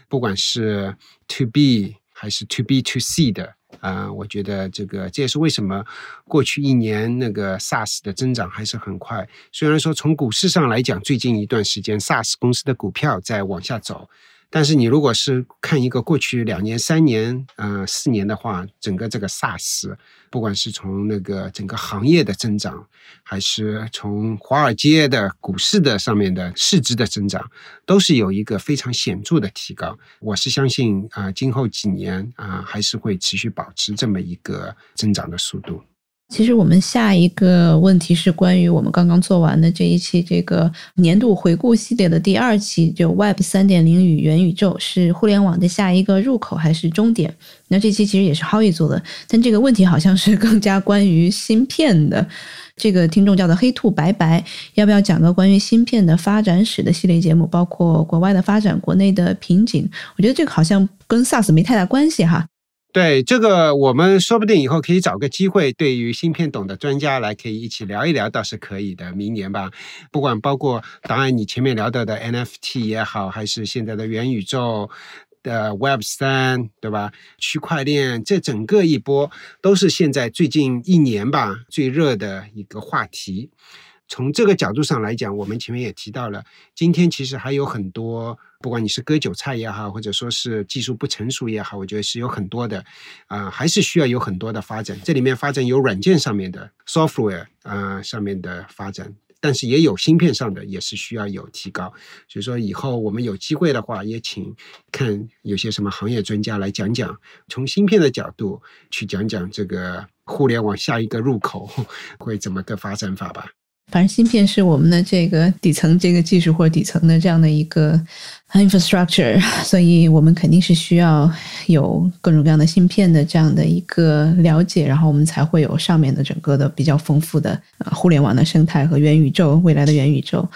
不管是 To B 还是 To B To C 的啊。我觉得这个这也是为什么过去一年那个 SaaS 的增长还是很快。虽然说从股市上来讲，最近一段时间 SaaS 公司的股票在往下走。但是你如果是看一个过去两年、三年、呃四年的话，整个这个 SaaS，不管是从那个整个行业的增长，还是从华尔街的股市的上面的市值的增长，都是有一个非常显著的提高。我是相信啊，今后几年啊，还是会持续保持这么一个增长的速度。其实我们下一个问题是关于我们刚刚做完的这一期这个年度回顾系列的第二期，就 Web 三点零与元宇宙是互联网的下一个入口还是终点？那这期其实也是 Howie 做的，但这个问题好像是更加关于芯片的。这个听众叫做黑兔白白，要不要讲个关于芯片的发展史的系列节目？包括国外的发展、国内的瓶颈？我觉得这个好像跟 SaaS 没太大关系哈。对这个，我们说不定以后可以找个机会，对于芯片懂的专家来，可以一起聊一聊，倒是可以的。明年吧，不管包括当然你前面聊到的 NFT 也好，还是现在的元宇宙的 Web 三，对吧？区块链这整个一波都是现在最近一年吧最热的一个话题。从这个角度上来讲，我们前面也提到了，今天其实还有很多，不管你是割韭菜也好，或者说是技术不成熟也好，我觉得是有很多的，啊，还是需要有很多的发展。这里面发展有软件上面的 software 啊上面的发展，但是也有芯片上的，也是需要有提高。所以说以后我们有机会的话，也请看有些什么行业专家来讲讲，从芯片的角度去讲讲这个互联网下一个入口会怎么个发展法吧。反正芯片是我们的这个底层这个技术或者底层的这样的一个 infrastructure，所以我们肯定是需要有各种各样的芯片的这样的一个了解，然后我们才会有上面的整个的比较丰富的互联网的生态和元宇宙未来的元宇宙。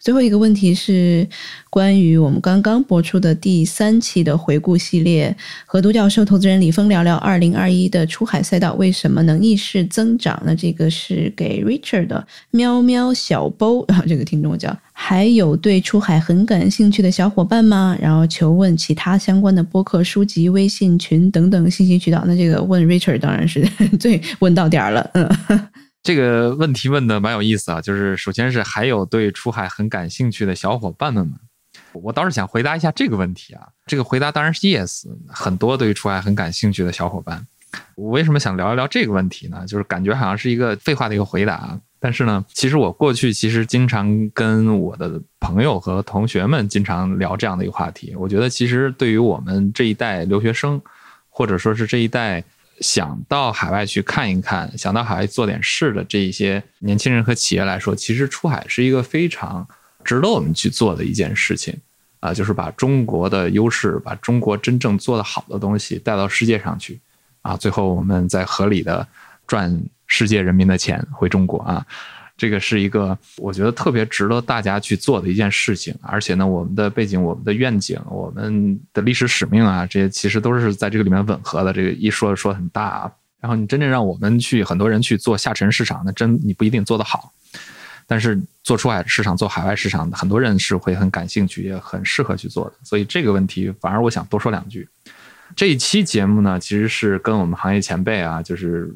最后一个问题是关于我们刚刚播出的第三期的回顾系列，和独角兽投资人李峰聊聊二零二一的出海赛道为什么能逆势增长？那这个是给 Richard 的喵喵小包，然后这个听众叫还有对出海很感兴趣的小伙伴吗？然后求问其他相关的播客、书籍、微信群等等信息渠道。那这个问 Richard 当然是最问到点儿了。嗯，这个问题问的蛮有意思啊，就是首先是还有对出海很感兴趣的小伙伴们吗？我倒是想回答一下这个问题啊。这个回答当然是 yes，很多对出海很感兴趣的小伙伴。我为什么想聊一聊这个问题呢？就是感觉好像是一个废话的一个回答。但是呢，其实我过去其实经常跟我的朋友和同学们经常聊这样的一个话题。我觉得其实对于我们这一代留学生，或者说是这一代想到海外去看一看、想到海外做点事的这一些年轻人和企业来说，其实出海是一个非常值得我们去做的一件事情啊，就是把中国的优势、把中国真正做得好的东西带到世界上去啊，最后我们再合理的赚。世界人民的钱回中国啊，这个是一个我觉得特别值得大家去做的一件事情。而且呢，我们的背景、我们的愿景、我们的历史使命啊，这些其实都是在这个里面吻合的。这个一说说很大啊。然后你真正让我们去很多人去做下沉市场，那真你不一定做得好。但是做出海市场、做海外市场，很多人是会很感兴趣，也很适合去做的。所以这个问题，反而我想多说两句。这一期节目呢，其实是跟我们行业前辈啊，就是。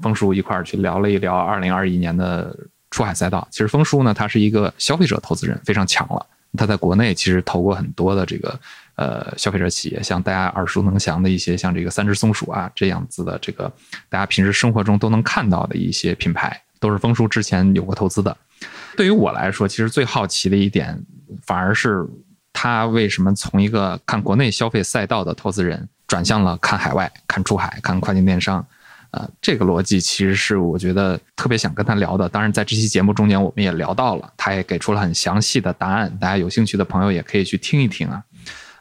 峰叔一块儿去聊了一聊二零二一年的出海赛道。其实峰叔呢，他是一个消费者投资人，非常强了。他在国内其实投过很多的这个呃消费者企业，像大家耳熟能详的一些，像这个三只松鼠啊这样子的，这个大家平时生活中都能看到的一些品牌，都是峰叔之前有过投资的。对于我来说，其实最好奇的一点，反而是他为什么从一个看国内消费赛道的投资人，转向了看海外、看出海、看跨境电商。呃，这个逻辑其实是我觉得特别想跟他聊的。当然，在这期节目中间，我们也聊到了，他也给出了很详细的答案。大家有兴趣的朋友也可以去听一听啊。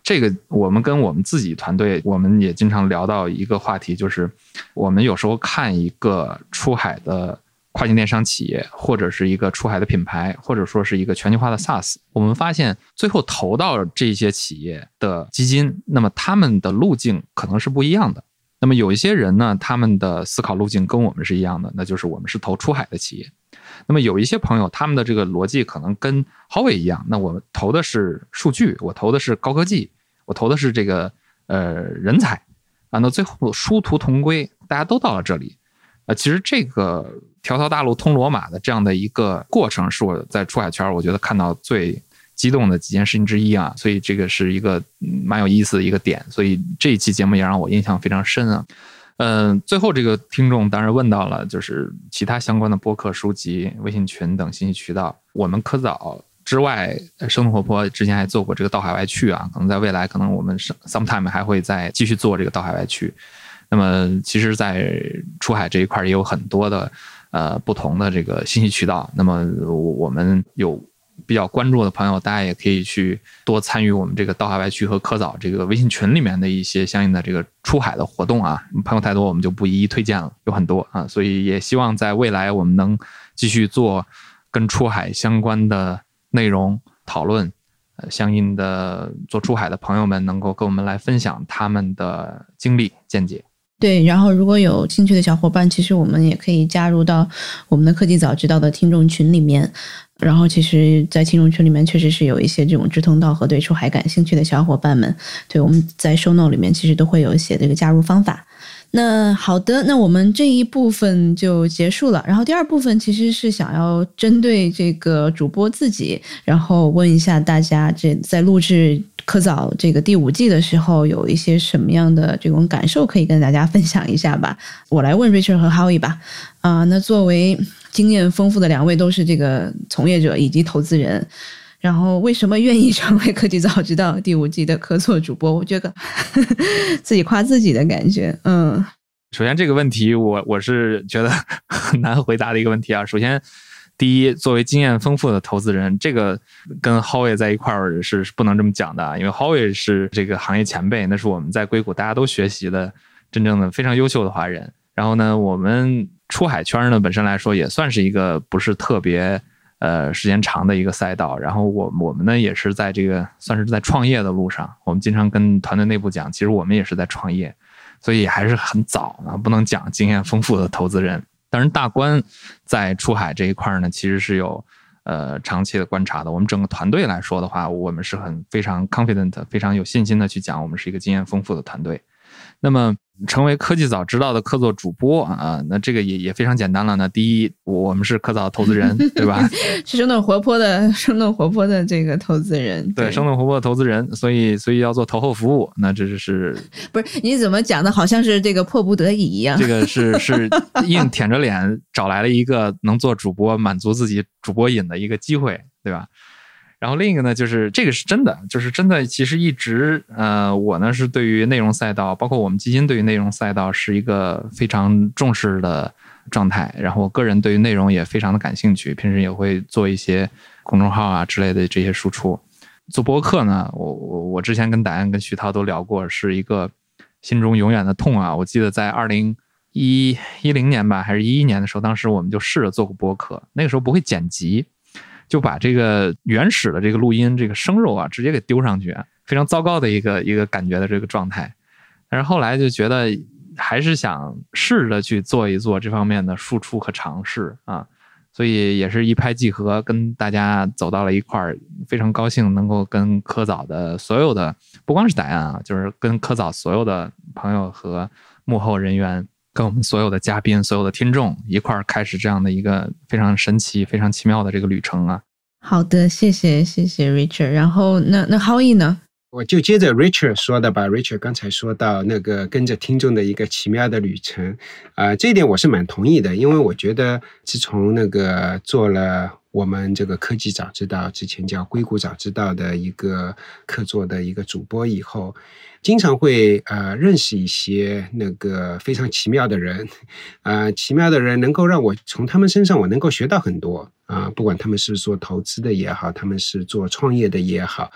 这个我们跟我们自己团队，我们也经常聊到一个话题，就是我们有时候看一个出海的跨境电商企业，或者是一个出海的品牌，或者说是一个全球化的 SaaS，我们发现最后投到这些企业的基金，那么他们的路径可能是不一样的。那么有一些人呢，他们的思考路径跟我们是一样的，那就是我们是投出海的企业。那么有一些朋友，他们的这个逻辑可能跟 Howie 一样，那我投的是数据，我投的是高科技，我投的是这个呃人才啊。那最后殊途同归，大家都到了这里。呃，其实这个条条大路通罗马的这样的一个过程，是我在出海圈我觉得看到最。激动的几件事情之一啊，所以这个是一个蛮有意思的一个点，所以这一期节目也让我印象非常深啊。嗯，最后这个听众当然问到了，就是其他相关的播客、书籍、微信群等信息渠道。我们科早之外，生动活泼之前还做过这个到海外去啊，可能在未来，可能我们 sometime 还会再继续做这个到海外去。那么，其实，在出海这一块也有很多的呃不同的这个信息渠道。那么，我们有。比较关注的朋友，大家也可以去多参与我们这个到海外区和科早这个微信群里面的一些相应的这个出海的活动啊。朋友太多，我们就不一一推荐了，有很多啊。所以也希望在未来我们能继续做跟出海相关的内容讨论，呃，相应的做出海的朋友们能够跟我们来分享他们的经历见解。对，然后如果有兴趣的小伙伴，其实我们也可以加入到我们的科技早知道的听众群里面。然后，其实，在听众群里面，确实是有一些这种志同道合、对出海感兴趣的小伙伴们。对，我们在 show note 里面其实都会有写这个加入方法。那好的，那我们这一部分就结束了。然后第二部分其实是想要针对这个主播自己，然后问一下大家，这在录制科早这个第五季的时候，有一些什么样的这种感受可以跟大家分享一下吧。我来问 Richard 和 Howie 吧。啊，那作为经验丰富的两位都是这个从业者以及投资人，然后为什么愿意成为科技早知道第五季的客座主播？我觉得 自己夸自己的感觉。嗯，首先这个问题我我是觉得 很难回答的一个问题啊。首先，第一，作为经验丰富的投资人，这个跟 Howie 在一块儿是不能这么讲的，因为 Howie 是这个行业前辈，那是我们在硅谷大家都学习的真正的非常优秀的华人。然后呢，我们。出海圈呢，本身来说也算是一个不是特别呃时间长的一个赛道。然后我我们呢也是在这个算是在创业的路上。我们经常跟团队内部讲，其实我们也是在创业，所以还是很早啊，不能讲经验丰富的投资人。当然，大关在出海这一块呢，其实是有呃长期的观察的。我们整个团队来说的话，我们是很非常 confident、非常有信心的去讲，我们是一个经验丰富的团队。那么。成为科技早知道的客座主播啊，那这个也也非常简单了。那第一，我们是科早投资人，对吧？是生动活泼的、生动活泼的这个投资人。对，生动活泼的投资人，所以所以要做投后服务。那这就是 不是你怎么讲的？好像是这个迫不得已一样。这个是是硬舔着脸找来了一个能做主播、满足自己主播瘾的一个机会，对吧？然后另一个呢，就是这个是真的，就是真的。其实一直，呃，我呢是对于内容赛道，包括我们基金对于内容赛道是一个非常重视的状态。然后我个人对于内容也非常的感兴趣，平时也会做一些公众号啊之类的这些输出。做播客呢，我我我之前跟达安跟徐涛都聊过，是一个心中永远的痛啊。我记得在二零一一零年吧，还是一一年的时候，当时我们就试着做过播客，那个时候不会剪辑。就把这个原始的这个录音这个生肉啊，直接给丢上去，非常糟糕的一个一个感觉的这个状态。但是后来就觉得还是想试着去做一做这方面的输出和尝试啊，所以也是一拍即合，跟大家走到了一块儿，非常高兴能够跟科早的所有的不光是答案啊，就是跟科早所有的朋友和幕后人员。跟我们所有的嘉宾、所有的听众一块儿开始这样的一个非常神奇、非常奇妙的这个旅程啊！好的，谢谢谢谢 Richard。然后那那 Howie 呢？我就接着 Richard 说的吧。Richard 刚才说到那个跟着听众的一个奇妙的旅程啊，这一点我是蛮同意的，因为我觉得自从那个做了我们这个科技早知道之前叫硅谷早知道的一个客座的一个主播以后。经常会呃认识一些那个非常奇妙的人，啊，奇妙的人能够让我从他们身上我能够学到很多啊，不管他们是做投资的也好，他们是做创业的也好。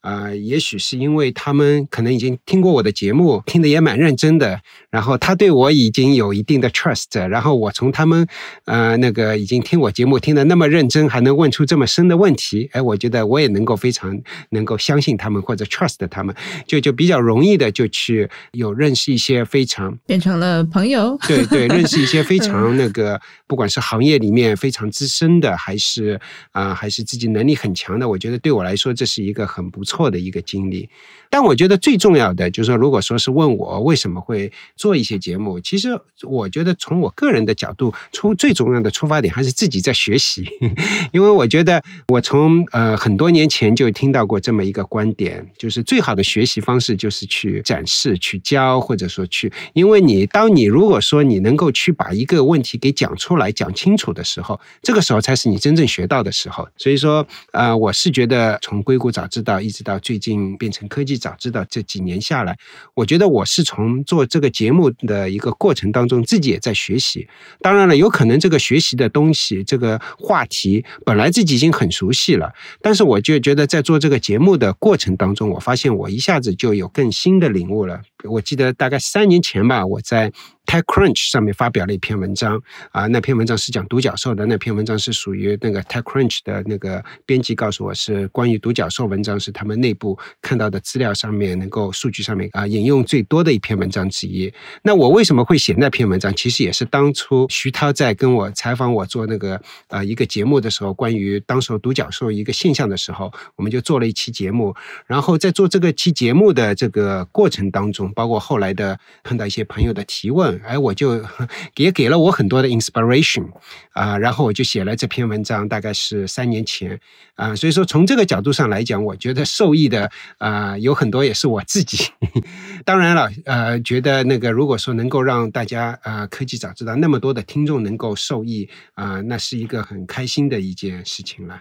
啊，也许是因为他们可能已经听过我的节目，听得也蛮认真的，然后他对我已经有一定的 trust，然后我从他们呃那个已经听我节目听得那么认真，还能问出这么深的问题，哎，我觉得我也能够非常能够相信他们或者 trust 他们，就就比较容易的就去有认识一些非常变成了朋友，对对，认识一些非 常那个不管是行业里面非常资深的，还是啊还是自己能力很强的，我觉得对我来说这是一个很不错。的一个经历，但我觉得最重要的就是说，如果说是问我为什么会做一些节目，其实我觉得从我个人的角度出最重要的出发点还是自己在学习，因为我觉得我从呃很多年前就听到过这么一个观点，就是最好的学习方式就是去展示、去教，或者说去，因为你当你如果说你能够去把一个问题给讲出、来讲清楚的时候，这个时候才是你真正学到的时候。所以说，呃，我是觉得从硅谷早知道一直。到最近变成科技早知道这几年下来，我觉得我是从做这个节目的一个过程当中，自己也在学习。当然了，有可能这个学习的东西，这个话题本来自己已经很熟悉了，但是我就觉得在做这个节目的过程当中，我发现我一下子就有更新的领悟了。我记得大概三年前吧，我在。TechCrunch 上面发表了一篇文章啊，那篇文章是讲独角兽的。那篇文章是属于那个 TechCrunch 的那个编辑告诉我是关于独角兽文章，是他们内部看到的资料上面能够数据上面啊引用最多的一篇文章之一。那我为什么会写那篇文章？其实也是当初徐涛在跟我采访我做那个呃一个节目的时候，关于当时独角兽一个现象的时候，我们就做了一期节目。然后在做这个期节目的这个过程当中，包括后来的碰到一些朋友的提问。哎，我就 也给了我很多的 inspiration 啊，然后我就写了这篇文章，大概是三年前啊，所以说从这个角度上来讲，我觉得受益的啊有很多也是我自己。当然了，呃，觉得那个如果说能够让大家啊科技早知道那么多的听众能够受益啊，那是一个很开心的一件事情了。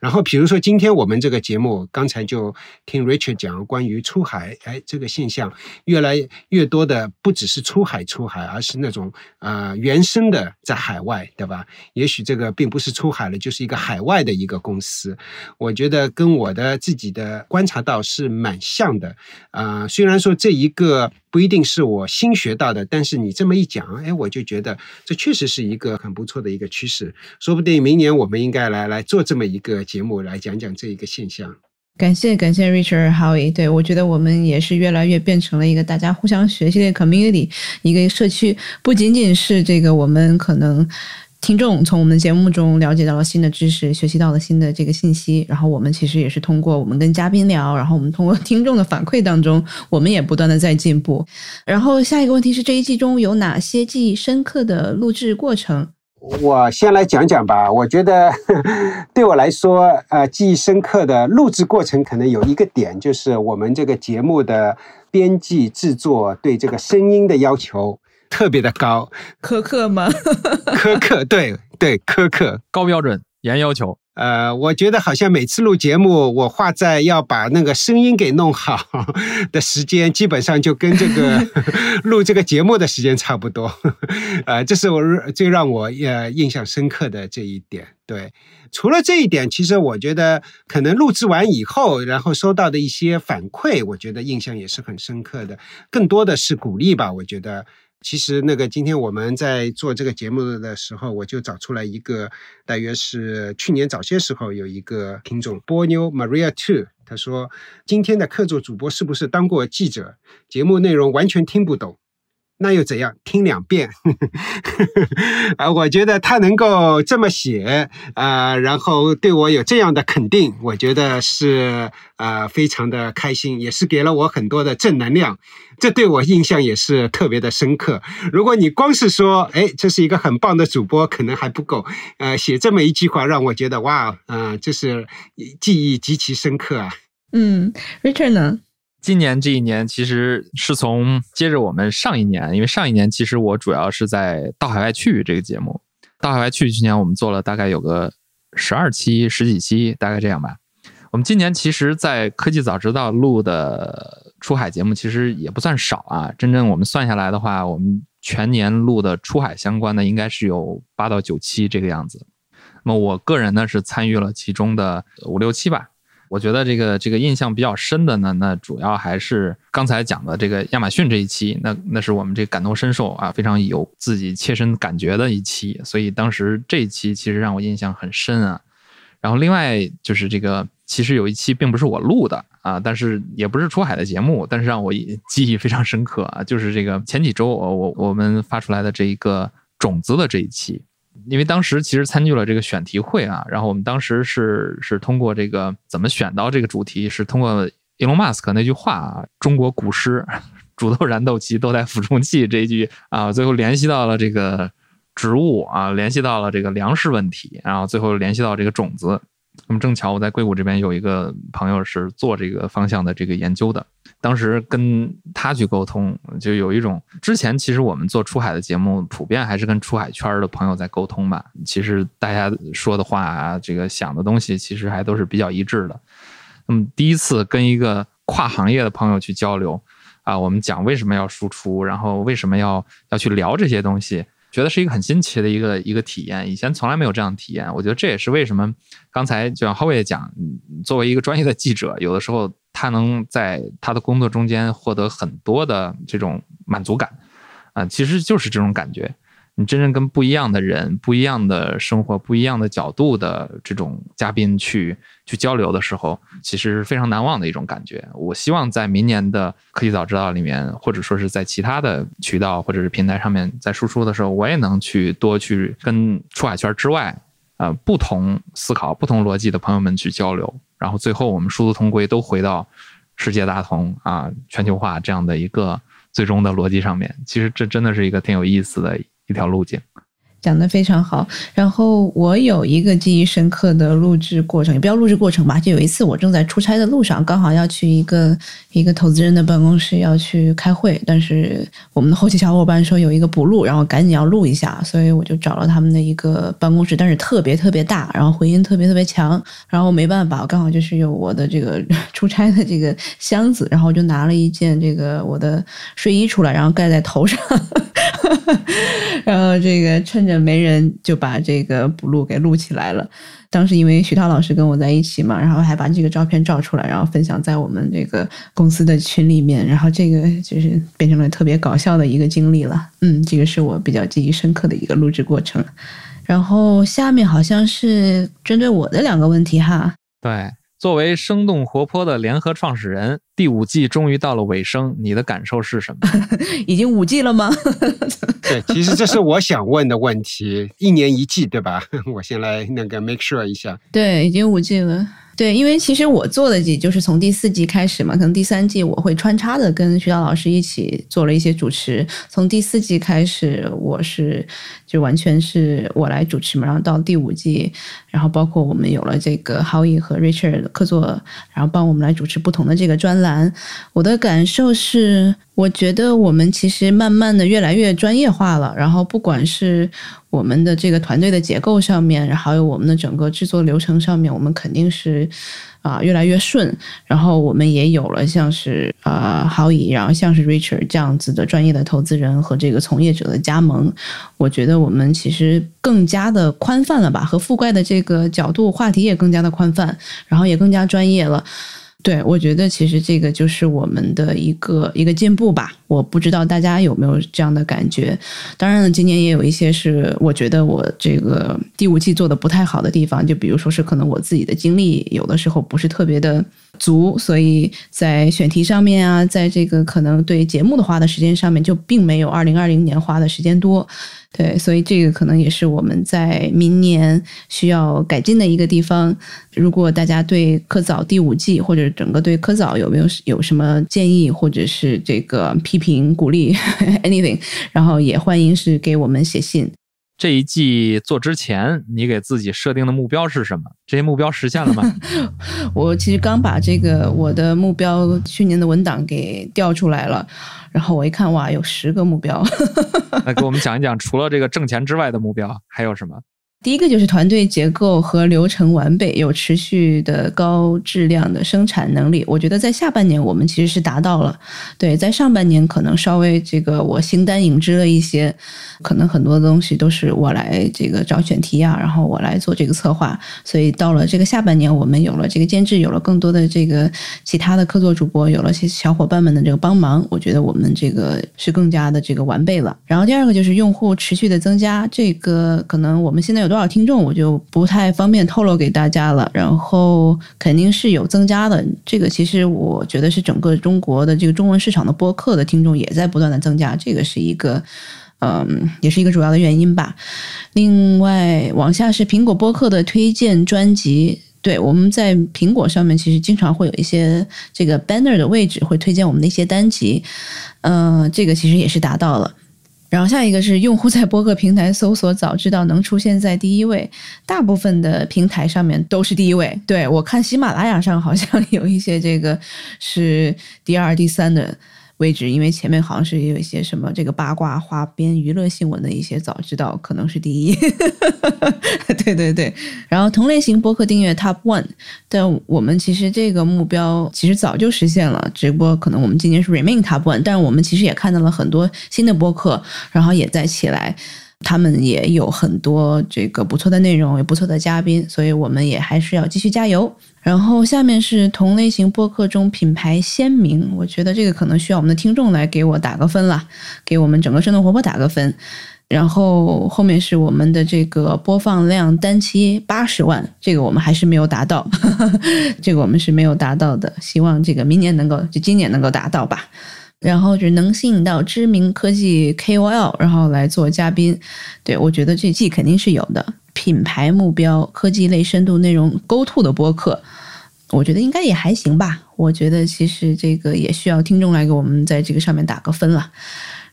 然后，比如说今天我们这个节目，刚才就听 Richard 讲关于出海，哎，这个现象越来越多的不只是出海出海，而是那种啊原生的在海外，对吧？也许这个并不是出海了，就是一个海外的一个公司。我觉得跟我的自己的观察到是蛮像的啊。虽然说这一个。不一定是我新学到的，但是你这么一讲，哎，我就觉得这确实是一个很不错的一个趋势。说不定明年我们应该来来做这么一个节目，来讲讲这一个现象。感谢感谢 Richard Howie，对我觉得我们也是越来越变成了一个大家互相学习的 community，一个社区，不仅仅是这个我们可能。听众从我们节目中了解到了新的知识，学习到了新的这个信息，然后我们其实也是通过我们跟嘉宾聊，然后我们通过听众的反馈当中，我们也不断的在进步。然后下一个问题是这一季中有哪些记忆深刻的录制过程？我先来讲讲吧。我觉得对我来说，呃，记忆深刻的录制过程可能有一个点，就是我们这个节目的编辑制作对这个声音的要求特别的高，苛刻吗？苛刻，对对，苛刻，高标准、严要求。呃，我觉得好像每次录节目，我画在要把那个声音给弄好 的时间，基本上就跟这个 录这个节目的时间差不多。呃，这是我最让我呃印象深刻的这一点。对，除了这一点，其实我觉得可能录制完以后，然后收到的一些反馈，我觉得印象也是很深刻的。更多的是鼓励吧，我觉得。其实那个今天我们在做这个节目的时候，我就找出来一个，大约是去年早些时候有一个听众波妞 Maria Two，他说今天的客座主播是不是当过记者？节目内容完全听不懂。那又怎样？听两遍，啊，我觉得他能够这么写，啊，然后对我有这样的肯定，我觉得是啊，非常的开心，也是给了我很多的正能量，这对我印象也是特别的深刻。如果你光是说，哎，这是一个很棒的主播，可能还不够，呃，写这么一句话，让我觉得哇，啊，这是记忆极其深刻啊。嗯，Richard 呢？今年这一年其实是从接着我们上一年，因为上一年其实我主要是在《到海外去》这个节目，《到海外去》去年我们做了大概有个十二期、十几期，大概这样吧。我们今年其实，在科技早知道录的出海节目其实也不算少啊，真正我们算下来的话，我们全年录的出海相关的应该是有八到九期这个样子。那么我个人呢是参与了其中的五六期吧。我觉得这个这个印象比较深的呢，那主要还是刚才讲的这个亚马逊这一期，那那是我们这感同身受啊，非常有自己切身感觉的一期，所以当时这一期其实让我印象很深啊。然后另外就是这个，其实有一期并不是我录的啊，但是也不是出海的节目，但是让我记忆非常深刻啊，就是这个前几周我我我们发出来的这一个种子的这一期。因为当时其实参与了这个选题会啊，然后我们当时是是通过这个怎么选到这个主题，是通过 Elon Musk 那句话啊，中国古诗“煮豆燃豆萁，豆在釜中泣”这一句啊，最后联系到了这个植物啊，联系到了这个粮食问题，然后最后联系到这个种子。那么正巧我在硅谷这边有一个朋友是做这个方向的这个研究的。当时跟他去沟通，就有一种之前其实我们做出海的节目，普遍还是跟出海圈的朋友在沟通吧。其实大家说的话，这个想的东西，其实还都是比较一致的。那么第一次跟一个跨行业的朋友去交流啊，我们讲为什么要输出，然后为什么要要去聊这些东西，觉得是一个很新奇的一个一个体验。以前从来没有这样体验。我觉得这也是为什么刚才就像浩伟讲，作为一个专业的记者，有的时候。他能在他的工作中间获得很多的这种满足感，啊，其实就是这种感觉。你真正跟不一样的人、不一样的生活、不一样的角度的这种嘉宾去去交流的时候，其实是非常难忘的一种感觉。我希望在明年的科技早知道里面，或者说是在其他的渠道或者是平台上面，在输出的时候，我也能去多去跟出海圈之外，呃，不同思考、不同逻辑的朋友们去交流。然后最后我们殊途同归，都回到世界大同啊、全球化这样的一个最终的逻辑上面。其实这真的是一个挺有意思的一条路径。讲的非常好，然后我有一个记忆深刻的录制过程，也不要录制过程吧，就有一次我正在出差的路上，刚好要去一个一个投资人的办公室要去开会，但是我们的后期小伙伴说有一个补录，然后赶紧要录一下，所以我就找了他们的一个办公室，但是特别特别大，然后回音特别特别强，然后没办法，我刚好就是有我的这个 出差的这个箱子，然后我就拿了一件这个我的睡衣出来，然后盖在头上。然后这个趁着没人，就把这个补录给录起来了。当时因为徐涛老师跟我在一起嘛，然后还把这个照片照出来，然后分享在我们这个公司的群里面。然后这个就是变成了特别搞笑的一个经历了。嗯，这个是我比较记忆深刻的一个录制过程。然后下面好像是针对我的两个问题哈。对，作为生动活泼的联合创始人。第五季终于到了尾声，你的感受是什么？已经五季了吗？对，其实这是我想问的问题，一年一季，对吧？我先来那个 make sure 一下。对，已经五季了。对，因为其实我做的季就是从第四季开始嘛，可能第三季我会穿插的跟徐涛老师一起做了一些主持。从第四季开始，我是就完全是我来主持嘛，然后到第五季，然后包括我们有了这个 Howie 和 Richard 客座，然后帮我们来主持不同的这个专栏。我的感受是，我觉得我们其实慢慢的越来越专业化了，然后不管是我们的这个团队的结构上面，然后还有我们的整个制作流程上面，我们肯定是啊、越来越顺。然后我们也有了像是啊郝乙，然后像是 Richard 这样子的专业的投资人和这个从业者的加盟，我觉得我们其实更加的宽泛了吧，和覆盖的这个角度话题也更加的宽泛，然后也更加专业了。对，我觉得其实这个就是我们的一个一个进步吧。我不知道大家有没有这样的感觉。当然了，今年也有一些是我觉得我这个第五季做的不太好的地方，就比如说是可能我自己的经历有的时候不是特别的足，所以在选题上面啊，在这个可能对节目的花的时间上面，就并没有二零二零年花的时间多。对，所以这个可能也是我们在明年需要改进的一个地方。如果大家对科早第五季或者整个对科早有没有有什么建议，或者是这个批评、鼓励 anything，然后也欢迎是给我们写信。这一季做之前，你给自己设定的目标是什么？这些目标实现了吗？我其实刚把这个我的目标去年的文档给调出来了，然后我一看，哇，有十个目标。那给我们讲一讲，除了这个挣钱之外的目标还有什么？第一个就是团队结构和流程完备，有持续的高质量的生产能力。我觉得在下半年我们其实是达到了，对，在上半年可能稍微这个我形单影只了一些，可能很多东西都是我来这个找选题啊，然后我来做这个策划，所以到了这个下半年，我们有了这个监制，有了更多的这个其他的客座主播，有了些小伙伴们的这个帮忙，我觉得我们这个是更加的这个完备了。然后第二个就是用户持续的增加，这个可能我们现在有多少听众，我就不太方便透露给大家了。然后肯定是有增加的，这个其实我觉得是整个中国的这个中文市场的播客的听众也在不断的增加，这个是一个。嗯，也是一个主要的原因吧。另外，往下是苹果播客的推荐专辑。对，我们在苹果上面其实经常会有一些这个 banner 的位置会推荐我们的一些单集。嗯、这个其实也是达到了。然后下一个是用户在播客平台搜索早知道能出现在第一位，大部分的平台上面都是第一位。对我看喜马拉雅上好像 有一些这个是第二、第三的位置，因为前面好像是也有一些什么这个八卦、花边、娱乐新闻的一些早知道可能是第一。对对对，然后同类型播客订阅 Top One，但我们其实这个目标其实早就实现了，只不过可能我们今年是 Remain Top One，但是我们其实也看到了很多新的播客，然后也在起来。他们也有很多这个不错的内容，有不错的嘉宾，所以我们也还是要继续加油。然后下面是同类型播客中品牌鲜明，我觉得这个可能需要我们的听众来给我打个分啦，给我们整个生动活泼打个分。然后后面是我们的这个播放量单期八十万，这个我们还是没有达到，这个我们是没有达到的，希望这个明年能够，就今年能够达到吧。然后就是能吸引到知名科技 KOL，然后来做嘉宾，对我觉得这季肯定是有的。品牌目标、科技类深度内容 Go To 的播客，我觉得应该也还行吧。我觉得其实这个也需要听众来给我们在这个上面打个分了。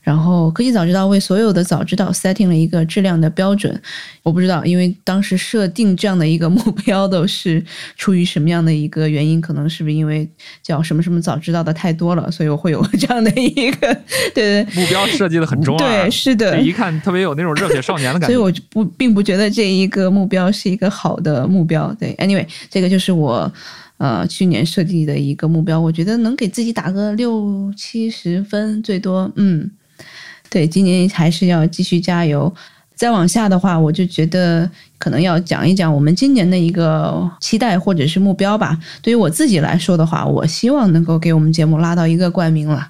然后科技早知道为所有的早知道 setting 了一个质量的标准，我不知道，因为当时设定这样的一个目标都是出于什么样的一个原因？可能是不是因为叫什么什么早知道的太多了，所以我会有这样的一个 对对目标设计的很中二，对是的一看特别有那种热血少年的感觉。所以我不并不觉得这一个目标是一个好的目标。对，anyway，这个就是我呃去年设计的一个目标，我觉得能给自己打个六七十分最多，嗯。对，今年还是要继续加油。再往下的话，我就觉得可能要讲一讲我们今年的一个期待或者是目标吧。对于我自己来说的话，我希望能够给我们节目拉到一个冠名了。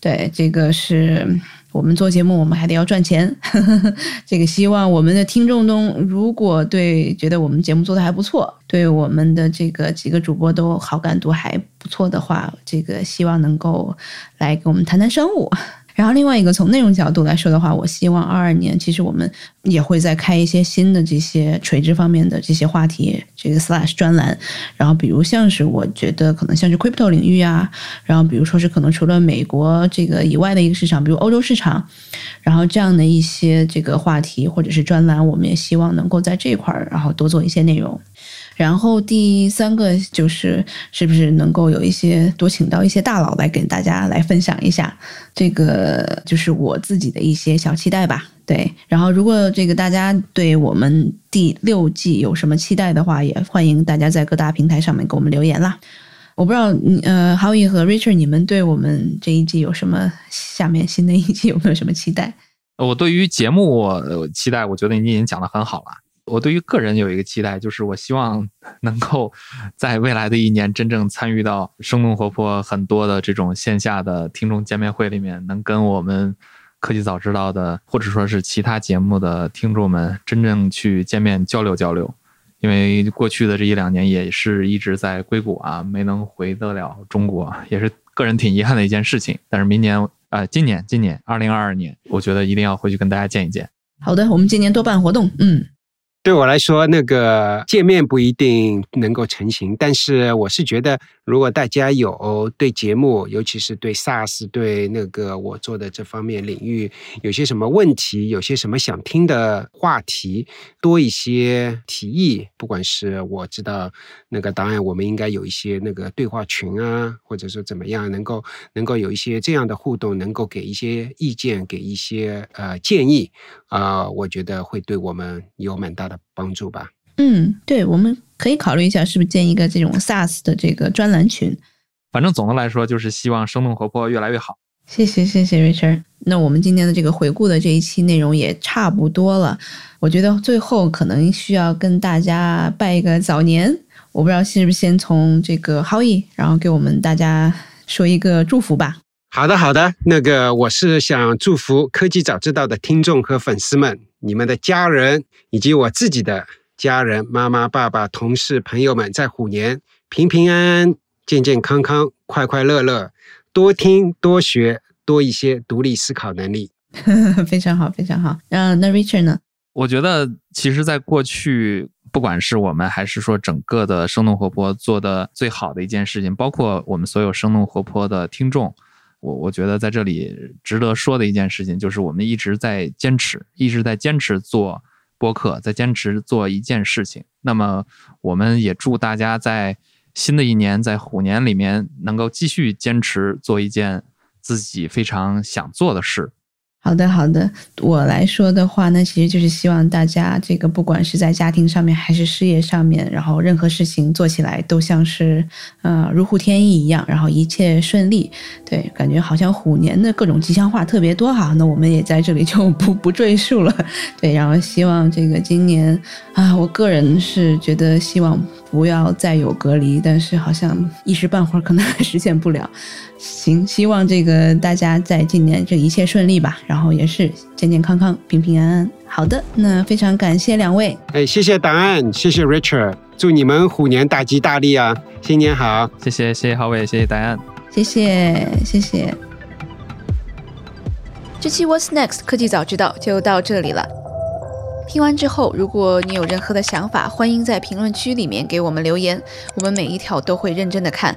对，这个是我们做节目，我们还得要赚钱。这个希望我们的听众中，如果对觉得我们节目做的还不错，对我们的这个几个主播都好感度还不错的话，这个希望能够来给我们谈谈商务。然后另外一个从内容角度来说的话，我希望二二年其实我们也会再开一些新的这些垂直方面的这些话题，这个 slash 专栏。然后比如像是我觉得可能像是 crypto 领域啊，然后比如说是可能除了美国这个以外的一个市场，比如欧洲市场，然后这样的一些这个话题或者是专栏，我们也希望能够在这一块儿然后多做一些内容。然后第三个就是是不是能够有一些多请到一些大佬来跟大家来分享一下，这个就是我自己的一些小期待吧。对，然后如果这个大家对我们第六季有什么期待的话，也欢迎大家在各大平台上面给我们留言啦。我不知道，呃，Howie 和 Richard，你们对我们这一季有什么下面新的一季有没有什么期待？我对于节目期待，我觉得你已经讲的很好了。我对于个人有一个期待，就是我希望 能够在未来的一年真正参与到生动活泼很多的这种线下的听众见面会里面，能跟我们科技早知道的或者说是其他节目的听众们真正去见面交流交流。因为过去的这一两年也是一直在硅谷啊，没能回得了中国，也是个人挺遗憾的一件事情。但是明年，呃，今年今年二零二二年，我觉得一定要回去跟大家见一见。好的，我们今年多办活动，嗯。对我来说，那个见面不一定能够成型，但是我是觉得，如果大家有对节目，尤其是对 SaaS、对那个我做的这方面领域有些什么问题，有些什么想听的话题，多一些提议。不管是我知道那个当然，我们应该有一些那个对话群啊，或者说怎么样，能够能够有一些这样的互动，能够给一些意见，给一些呃建议啊，我觉得会对我们有蛮大的。帮助吧。嗯，对，我们可以考虑一下，是不是建一个这种 SaaS 的这个专栏群。反正总的来说，就是希望生动活泼越来越好。谢谢，谢谢 Richard。那我们今天的这个回顾的这一期内容也差不多了。我觉得最后可能需要跟大家拜一个早年。我不知道是不是先从这个 Howie，然后给我们大家说一个祝福吧。好的，好的。那个我是想祝福科技早知道的听众和粉丝们。你们的家人以及我自己的家人，妈妈、爸爸、同事、朋友们，在虎年平平安安、健健康康、快快乐乐，多听多学多一些独立思考能力。非常好，非常好。嗯，那 Richard 呢？我觉得，其实，在过去，不管是我们还是说整个的生动活泼做的最好的一件事情，包括我们所有生动活泼的听众。我我觉得在这里值得说的一件事情，就是我们一直在坚持，一直在坚持做播客，在坚持做一件事情。那么，我们也祝大家在新的一年，在虎年里面，能够继续坚持做一件自己非常想做的事。好的，好的。我来说的话，那其实就是希望大家这个不管是在家庭上面还是事业上面，然后任何事情做起来都像是呃如虎添翼一样，然后一切顺利。对，感觉好像虎年的各种吉祥话特别多哈。那我们也在这里就不不赘述了。对，然后希望这个今年啊，我个人是觉得希望不要再有隔离，但是好像一时半会儿可能还实现不了。行，希望这个大家在今年这一切顺利吧，然后也是健健康康、平平安安。好的，那非常感谢两位。哎，谢谢答案，谢谢 Richard，祝你们虎年大吉大利啊！新年好，谢谢谢谢郝伟，谢谢答案，谢谢谢谢。这期 What's Next 科技早知道就到这里了。听完之后，如果你有任何的想法，欢迎在评论区里面给我们留言，我们每一条都会认真的看。